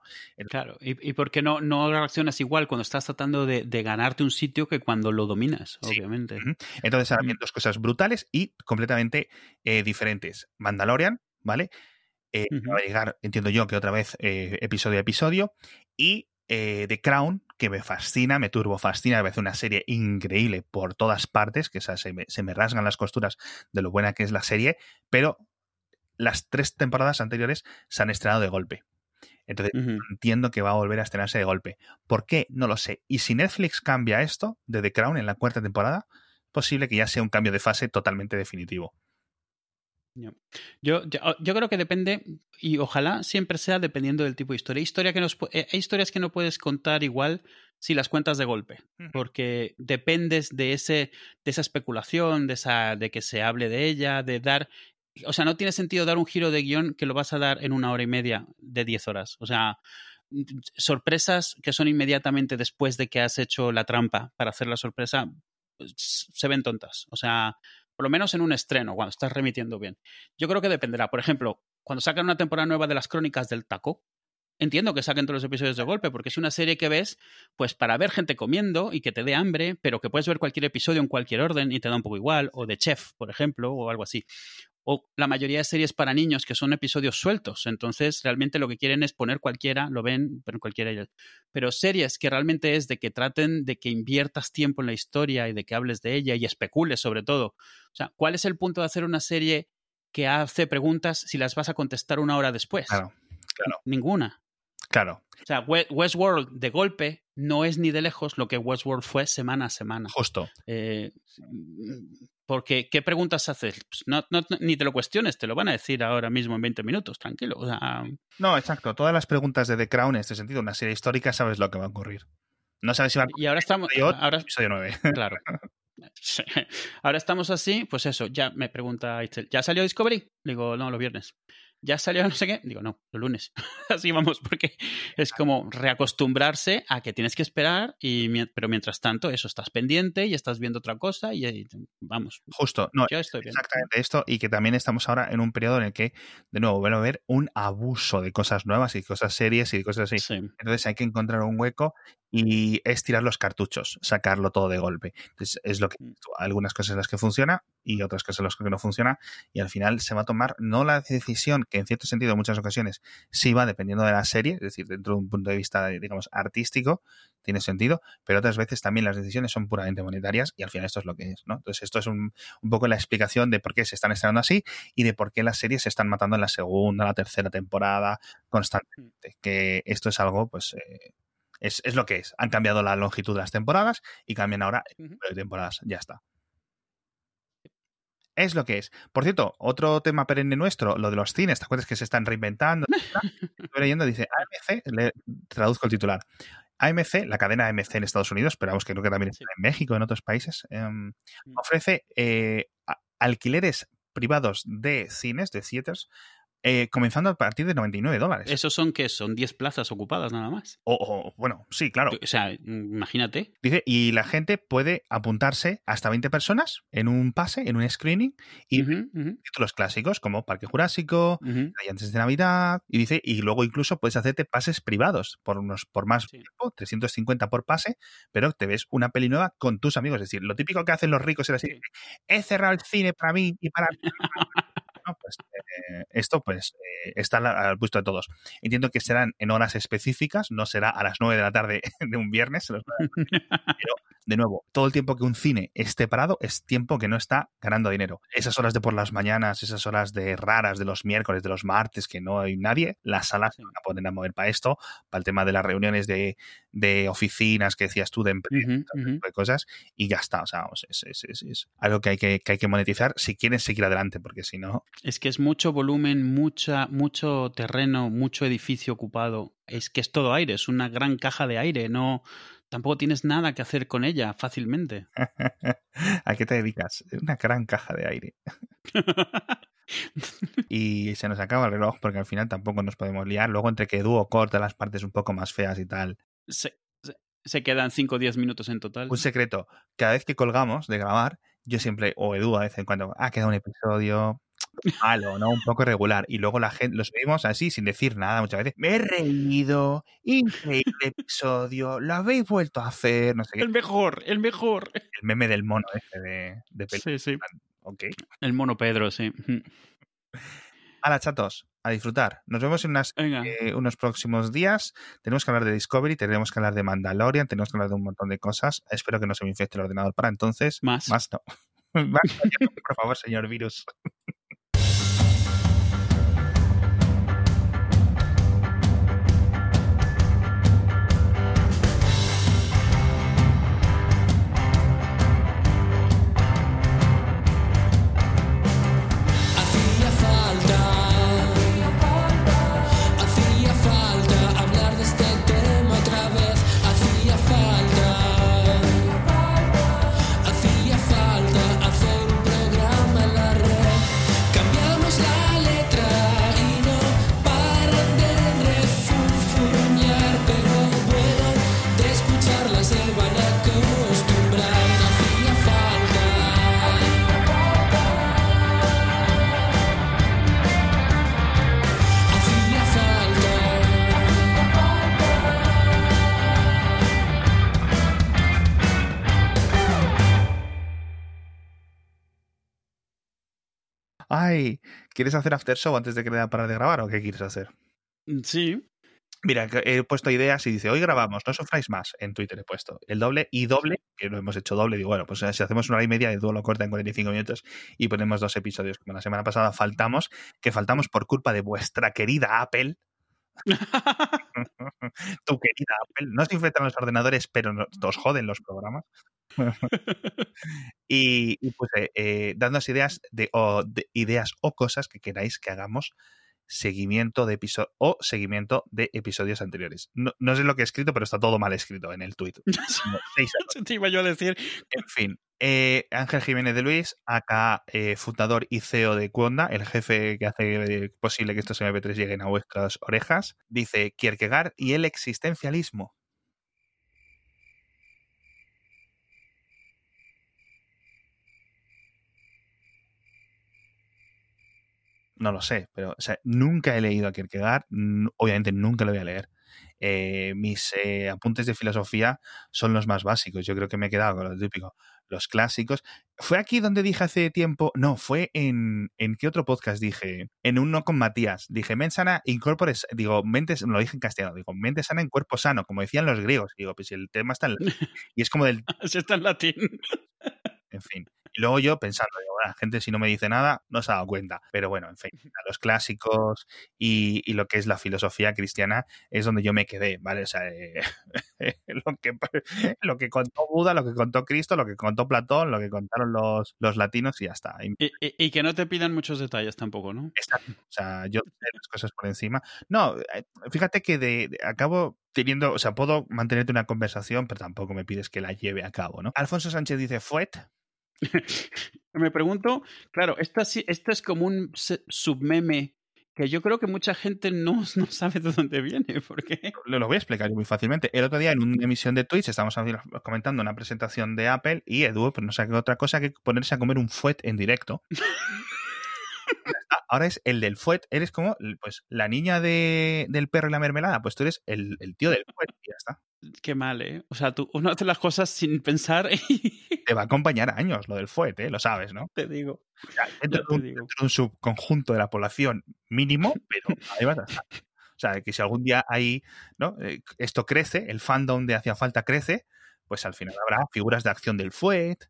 claro, y, y porque no, no reaccionas igual cuando estás tratando de, ganarte un sitio que cuando lo dominas, obviamente. Entonces, ahora dos cosas brutales y completamente eh, diferentes. Mandalorian, ¿vale? Eh, Va a llegar, entiendo yo, que otra vez eh, episodio a episodio. Y eh, The Crown, que me fascina, me turbo fascina, me parece una serie increíble por todas partes, que se, me, rasgan las costuras de lo buena que es la serie, pero las tres temporadas anteriores se han estrenado de golpe. Entonces entiendo que va a volver a estrenarse de golpe. ¿Por qué? No lo sé. Y si Netflix cambia esto de The Crown en la cuarta temporada, es posible que ya sea un cambio de fase totalmente definitivo. Yo, yo, creo que depende, y ojalá siempre sea dependiendo del tipo de historia. historia que nos, eh, hay historias que no puedes contar igual si las cuentas de golpe, porque dependes de, ese, de esa especulación, de, esa, de que se hable de ella, de dar... O sea, no tiene sentido dar un giro de guion que lo vas a dar en una hora y media de diez horas. O sea, sorpresas que son inmediatamente después de que has hecho la trampa para hacer la sorpresa, pues, se ven tontas. O sea, por lo menos en un estreno, cuando estás remitiendo bien. Yo creo que dependerá. Por ejemplo, cuando sacan una temporada nueva de las crónicas del taco, entiendo que saquen todos los episodios de golpe, porque es una serie que ves, pues para ver gente comiendo y que te dé hambre, pero que puedes ver cualquier episodio en cualquier orden y te da un poco igual, o de Chef, por ejemplo, o algo así. O la mayoría de series para niños que son episodios sueltos, entonces realmente lo que quieren es poner cualquiera, lo ven, pero cualquiera. Pero series que realmente es de que traten de que inviertas tiempo en la historia y de que hables de ella y especules sobre todo. O sea, ¿cuál es el punto de hacer una serie que hace preguntas si las vas a contestar una hora después? Claro, claro. Ninguna. Claro. O sea, Westworld de golpe no es ni de lejos lo que Westworld fue semana a semana. Justo. Eh, porque, ¿qué preguntas haces? Pues no, ni te lo cuestiones, te lo van a decir ahora mismo en 20 minutos, tranquilo. no, exacto. Todas las preguntas de The Crown en este sentido, una serie histórica, sabes lo que va a ocurrir. No sabes si va a Y ahora estamos. Ahora, episodio 9. Claro. Ahora estamos así, pues eso, ya me pregunta ¿ya salió Discovery? Digo, no, los viernes ya salió no sé qué. Digo, no, el lunes. Así vamos, porque es como reacostumbrarse a que tienes que esperar, y, pero mientras tanto, eso, estás pendiente y estás viendo otra cosa y, vamos. Justo, no, exactamente esto, y que también estamos ahora en un periodo en el que, de nuevo, va a haber un abuso de cosas nuevas y cosas serias y cosas así. Entonces hay que encontrar un hueco y es tirar los cartuchos, sacarlo todo de golpe. Entonces, es lo que Mm. algunas cosas en las que funciona y otras cosas en las que no funciona y al final se va a tomar no la decisión que en cierto sentido en muchas ocasiones sí va dependiendo de la serie, es decir, dentro de un punto de vista digamos artístico tiene sentido, pero otras veces también las decisiones son puramente monetarias y al final esto es lo que es, ¿no? Entonces esto es un, un poco la explicación de por qué se están estrenando así y de por qué las series se están matando en la segunda, la tercera temporada constantemente, que esto es algo pues eh, es, es, lo que es. Han cambiado la longitud de las temporadas y cambian ahora el número de temporadas. Ya está. Es lo que es. Por cierto, otro tema perenne nuestro, lo de los cines, ¿te acuerdas que se están reinventando? Estoy leyendo, dice AMC, le traduzco el titular. AMC, la cadena AMC en Estados Unidos, pero vamos que creo que también está en México, en otros países, eh, ofrece eh, alquileres privados de cines, de theaters, eh, comenzando a partir de 99 dólares. ¿Esos son qué? Son 10 plazas ocupadas nada más. O, o, bueno, sí, claro. O sea, imagínate. Dice, y la gente puede apuntarse hasta 20 personas en un pase, en un screening, y uh -huh, uh -huh. títulos clásicos como Parque Jurásico, uh -huh. antes de Navidad, y dice, y luego incluso puedes hacerte pases privados por unos por más sí. tiempo, 350 por pase, pero te ves una peli nueva con tus amigos. Es decir, lo típico que hacen los ricos era así, sí. he cerrado el cine para mí y para mí. Pues eh, esto pues eh, está al gusto de todos. Entiendo que serán en horas específicas, no será a las 9 de la tarde de un viernes, pero de nuevo, todo el tiempo que un cine esté parado es tiempo que no está ganando dinero. Esas horas de por las mañanas, esas horas de raras de los miércoles, de los martes, que no hay nadie, las salas se van a poner a mover para esto, para el tema de las reuniones de, de oficinas que decías tú, de empresas, uh -huh, uh -huh. de cosas, y ya está. O sea, es, es, es, es algo que hay que, que hay que monetizar si quieren seguir adelante, porque si no. Es que es mucho volumen, mucha, mucho terreno, mucho edificio ocupado. Es que es todo aire, es una gran caja de aire, no. Tampoco tienes nada que hacer con ella fácilmente. ¿A qué te dedicas? Una gran caja de aire. y se nos acaba el reloj porque al final tampoco nos podemos liar. Luego entre que dúo corta las partes un poco más feas y tal. Se, se, se quedan 5 o 10 minutos en total. Un secreto. Cada vez que colgamos de grabar, yo siempre, o Edu a vez en cuando, ah, queda un episodio malo, ¿no? Un poco regular. Y luego la gente, lo subimos así, sin decir nada muchas veces. Me he reído, increíble episodio, lo habéis vuelto a hacer, no sé qué. El mejor, el mejor. El meme del mono ese de, de Sí, sí. Ok. El mono Pedro, sí. Hala, chatos, a disfrutar. Nos vemos en unas, eh, unos próximos días. Tenemos que hablar de Discovery, tenemos que hablar de Mandalorian, tenemos que hablar de un montón de cosas. Espero que no se me infecte el ordenador para entonces. Más. Más no. Más, por favor, señor virus. ¿Quieres hacer after show antes de que le da para de grabar o qué quieres hacer? Sí. Mira, he puesto ideas y dice, hoy grabamos, no sufráis más. En Twitter he puesto el doble y doble, que lo hemos hecho doble. Digo, bueno, pues si hacemos una hora y media, de dúo lo corta en 45 minutos y ponemos dos episodios. Como la semana pasada faltamos, que faltamos por culpa de vuestra querida Apple. tu querida Apple. No se infectan los ordenadores, pero nos joden los programas. y, y pues eh, dándonos ideas de, o, de ideas o cosas que queráis que hagamos seguimiento de episodio o seguimiento de episodios anteriores. No, no, sé lo que he escrito, pero está todo mal escrito en el tweet. Te iba yo a decir. En fin, eh, Ángel Jiménez de Luis, acá eh, fundador y CEO de Cuonda, el jefe que hace posible que estos MP3 lleguen a vuestras orejas, dice Kierkegaard y el existencialismo. No lo sé, pero o sea, nunca he leído a Kierkegaard, obviamente nunca lo voy a leer. eh, mis eh, apuntes de filosofía son los más básicos. Yo creo que me he quedado con lo típico, los clásicos. Fue aquí donde dije hace tiempo, no, fue en, ¿en qué otro podcast dije? En uno con Matías. Dije, mente sana, incorpores, digo, mente, lo dije en castellano, digo, mente sana en cuerpo sano, como decían los griegos. Digo, pues el tema está en Y es como del... Está en latín. En fin. Y luego yo pensando, digo, la gente si no me dice nada, no se ha dado cuenta. Pero bueno, en fin, los clásicos y, y lo que es la filosofía cristiana es donde yo me quedé, ¿vale? O sea, eh, lo, que, lo que contó Buda, lo que contó Cristo, lo que contó Platón, lo que contaron los, los latinos y ya está. Y, y, y, que no te pidan muchos detalles tampoco, ¿no? Exacto. O sea, yo sé las cosas por encima. No, eh, fíjate que de, de, acabo teniendo, o sea, puedo mantenerte una conversación, pero tampoco me pides que la lleve a cabo, ¿no? Alfonso Sánchez dice, Fuet, me pregunto, claro, esto, esto es como un submeme que yo creo que mucha gente no, no sabe de dónde viene. porque Lo, lo, voy a explicar muy fácilmente. El otro día en una emisión de Twitch estábamos comentando una presentación de Apple y Edu pues no sabe otra cosa que ponerse a comer un fuet en directo. Ahora es el del fuet. Eres como pues la niña de, del perro y la mermelada. Pues tú eres el, el tío del fuet y ya está. Qué mal, ¿eh? O sea, tú uno hace las cosas sin pensar y... Te va a acompañar años lo del fuete, ¿eh? lo sabes, ¿no? Te digo. O sea, dentro, de un, dentro, de un, subconjunto de la población mínimo, pero ahí vas a estar. O sea, que si algún día ahí, ¿no? Esto crece, el fandom de Hacía Falta crece, pues al final habrá figuras de acción del fuet.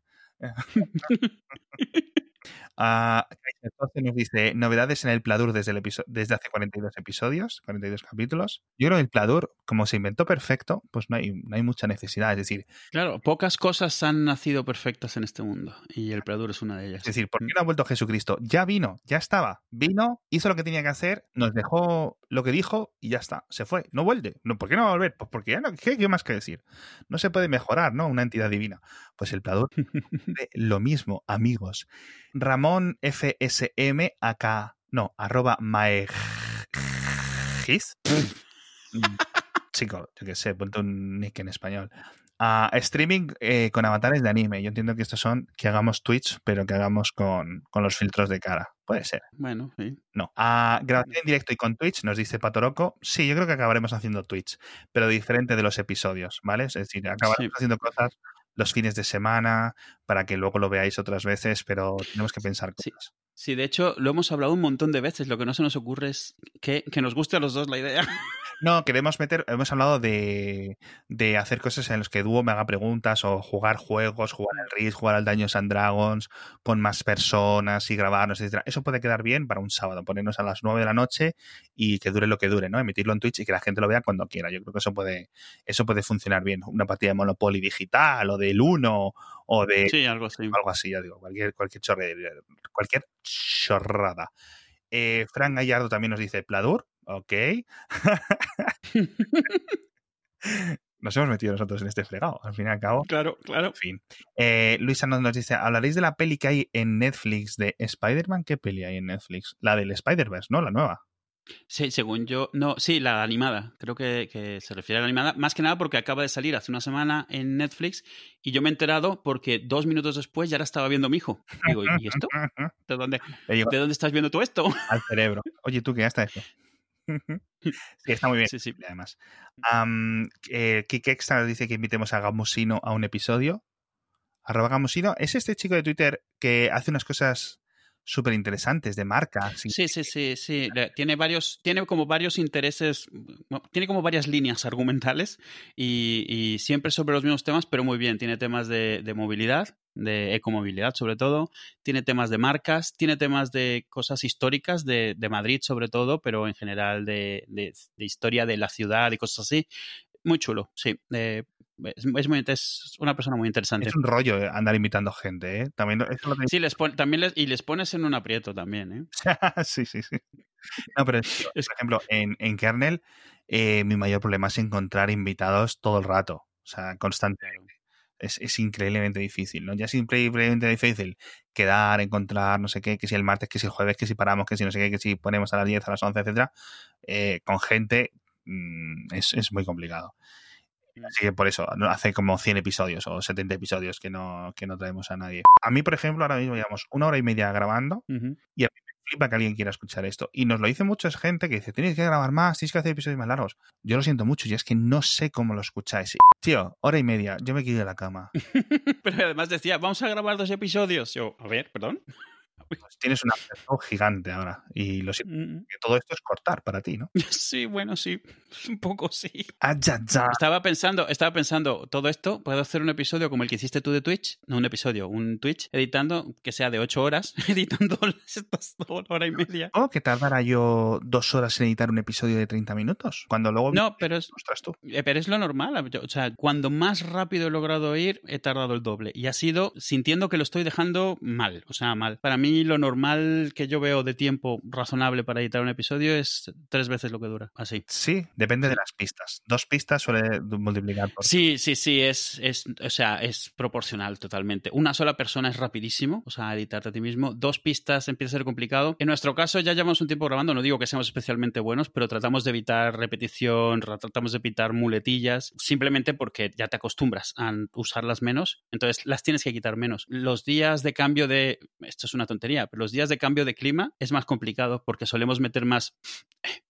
Uh, entonces nos dice novedades en el Pladur desde, el desde hace 42 episodios, 42 capítulos. Yo creo que el Pladur, como se inventó perfecto, pues no hay, no hay mucha necesidad. Es decir, claro, pocas cosas han nacido perfectas en este mundo y el Pladur es una de ellas. Es decir, ¿por qué no ha vuelto Jesucristo? Ya vino, ya estaba. Vino, hizo lo que tenía que hacer, nos dejó lo que dijo y ya está. Se fue. No vuelve. No, ¿Por qué no va a volver? Pues porque ya no. ¿Qué, qué más que decir? No se puede mejorar, ¿no? Una entidad divina. Pues el Pladur, lo mismo, amigos. Ramón FSM acá, no, arroba maegis. Chico, yo qué sé, ponte un nick en español. Uh, streaming eh, con avatares de anime. Yo entiendo que estos son que hagamos Twitch, pero que hagamos con, con los filtros de cara. Puede ser. Bueno, sí. No. Uh, grabación en directo y con Twitch, nos dice Patoroco. Sí, yo creo que acabaremos haciendo Twitch, pero diferente de los episodios, ¿vale? Es decir, acabaremos sí. haciendo cosas los fines de semana para que luego lo veáis otras veces, pero tenemos que pensar cosas. Sí. Sí, de hecho, lo hemos hablado un montón de veces. Lo que no se nos ocurre es que, que nos guste a los dos la idea. No, queremos meter, hemos hablado de, de hacer cosas en las que Dúo me haga preguntas o jugar juegos, jugar al Risk, jugar al Dungeons and Dragons con más personas y grabarnos, etc. Eso puede quedar bien para un sábado, ponernos a las 9 de la noche y que dure lo que dure, ¿no? Emitirlo en Twitch y que la gente lo vea cuando quiera. Yo creo que eso puede, eso puede funcionar bien. Una partida de Monopoly digital o del Uno o de sí, algo así. Algo así, ya digo, cualquier, cualquier, chorre, cualquier chorrada. Eh, Fran Gallardo también nos dice Pladur, ok. nos hemos metido nosotros en este fregado, al fin y al cabo. Claro, claro. En fin. Eh, Luisa nos, nos dice, ¿hablaréis de la peli que hay en Netflix de Spider-Man? ¿Qué peli hay en Netflix? La del Spider-Verse, ¿no? La nueva. Sí, según yo, no, sí, la animada, creo que, que, se refiere a la animada, más que nada porque acaba de salir hace una semana en Netflix y yo me he enterado porque dos minutos después ya la estaba viendo mi hijo. Digo, ¿y esto? ¿De dónde, ¿de dónde estás viendo tú esto? Al cerebro. Oye, ¿tú qué ya está esto? Sí, está muy bien. Sí, sí. Además. Um, eh, Kike Extra dice que invitemos a Gamusino a un episodio. Arroba Gamusino. Es este chico de Twitter que hace unas cosas súper interesantes de marca. Sí, sí, sí, sí, sí. Tiene varios, tiene como varios intereses, tiene como varias líneas argumentales y, y siempre sobre los mismos temas, pero muy bien. Tiene temas de, de, movilidad, de ecomovilidad sobre todo, tiene temas de marcas, tiene temas de cosas históricas de, de Madrid sobre todo, pero en general de, de, historia de la ciudad y cosas así. Muy chulo, sí. Eh, es, es, muy, es, una persona muy interesante. Es un rollo andar invitando gente, ¿eh? También, eso lo sí, les pon, también les, y les pones en un aprieto también, ¿eh? sí, sí, sí. No, pero es, por ejemplo, en, en Kernel, eh, mi mayor problema es encontrar invitados todo el rato, o sea, constantemente. Es, es, increíblemente difícil, ¿no? Ya es increíblemente difícil quedar, encontrar, no sé qué, que si el martes, que si el jueves, que si paramos, que si no sé qué, que si ponemos a las 10, a las 11, etcétera, eh, con gente mmm, es, es muy complicado. Así que por eso, hace como 100 episodios o 70 episodios que no, que no traemos a nadie. A mí, por ejemplo, ahora mismo llevamos una hora y media grabando uh -huh. y a mí flipa que alguien quiera escuchar esto. Y nos lo dice mucha gente que dice, tienes que grabar más, tienes que hacer episodios más largos. Yo lo siento mucho y es que no sé cómo lo escucháis. Tío, hora y media, yo me ir a la cama. Pero además decía, vamos a grabar dos episodios. Yo, a ver, perdón. Pues tienes una presión gigante ahora. Y lo siento, Mm, que todo esto es cortar para ti, ¿no? Sí, bueno, sí. Un poco sí. Ah, ya, ya. Estaba pensando, estaba pensando, todo esto, puedo hacer un episodio como el que hiciste tú de Twitch, no un episodio, un Twitch, editando, que sea de ocho horas, editando estas dos hora y media. ¿O que tardara yo dos horas en editar un episodio de 30 minutos? Cuando luego... No, pero es, Ostras, tú. eh, pero es lo normal. O sea, cuando más rápido he logrado ir, he tardado el doble. Y ha sido sintiendo que lo estoy dejando mal. O sea, mal. Para mí, lo normal que yo veo de tiempo razonable para editar un episodio es tres veces lo que dura. Así. Sí, depende de las pistas. Dos pistas suele multiplicar por... Sí, sí, sí, es, es, o sea, es proporcional totalmente. Una sola persona es rapidísimo, o sea, editarte a ti mismo. Dos pistas empieza a ser complicado. En nuestro caso ya llevamos un tiempo grabando, no digo que seamos especialmente buenos, pero tratamos de evitar repetición, ra- tratamos de evitar muletillas, simplemente porque ya te acostumbras a usarlas menos, entonces las tienes que quitar menos. Los días de cambio de, esto es una tontería, pero los días de cambio de clima es más complicado porque solemos meter más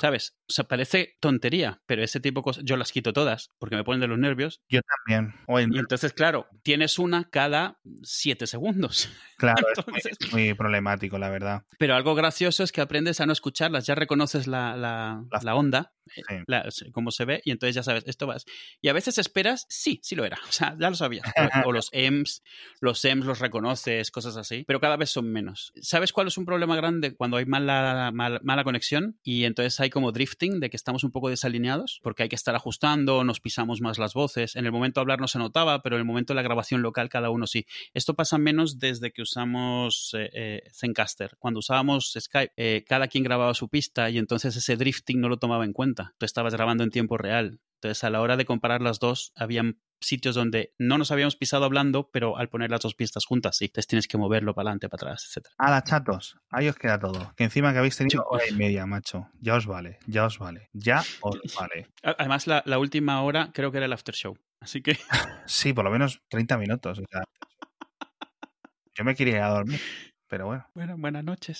¿Sabes? O sea, parece tontería, pero ese tipo de cosas yo las quito todas porque me ponen de los nervios. Yo también. Y entonces, claro, tienes una cada siete segundos. claro, es muy- entonces- es muy, problemático, la verdad. Pero algo gracioso es que aprendes a no escucharlas, ya reconoces la, la, La- la onda, Sí. la- cómo se ve, y entonces ya sabes, esto vas. Y a veces esperas, sí, sí lo era, o sea, ya lo sabías. O, o los EMS, los EMS los reconoces, cosas así, pero cada vez son menos. ¿Sabes cuál es un problema grande cuando hay mala, mal- mala conexión? Y entonces hay como drifting, de que estamos un poco desalineados, porque hay que estar ajustando, nos pisamos más las voces. En el momento de hablar no se notaba, pero en el momento de la grabación local cada uno sí. Esto pasa menos desde que usamos eh, eh, Zencaster. Cuando usábamos Skype, eh, cada quien grababa su pista y entonces ese drifting no lo tomaba en cuenta. Tú estabas grabando en tiempo real. Entonces, a la hora de comparar las dos, habían sitios donde no nos habíamos pisado hablando, pero al poner las dos pistas juntas, sí. Entonces tienes que moverlo para adelante, para atrás, etc. Ala, chatos, ahí os queda todo. Que encima que habéis tenido hora y media, macho. Ya os vale, ya os vale, ya os vale. Además, la, la última hora creo que era el after show. Así que Sí, por lo menos 30 minutos. o sea. Yo me quería ir a dormir, pero bueno. Bueno, buenas noches.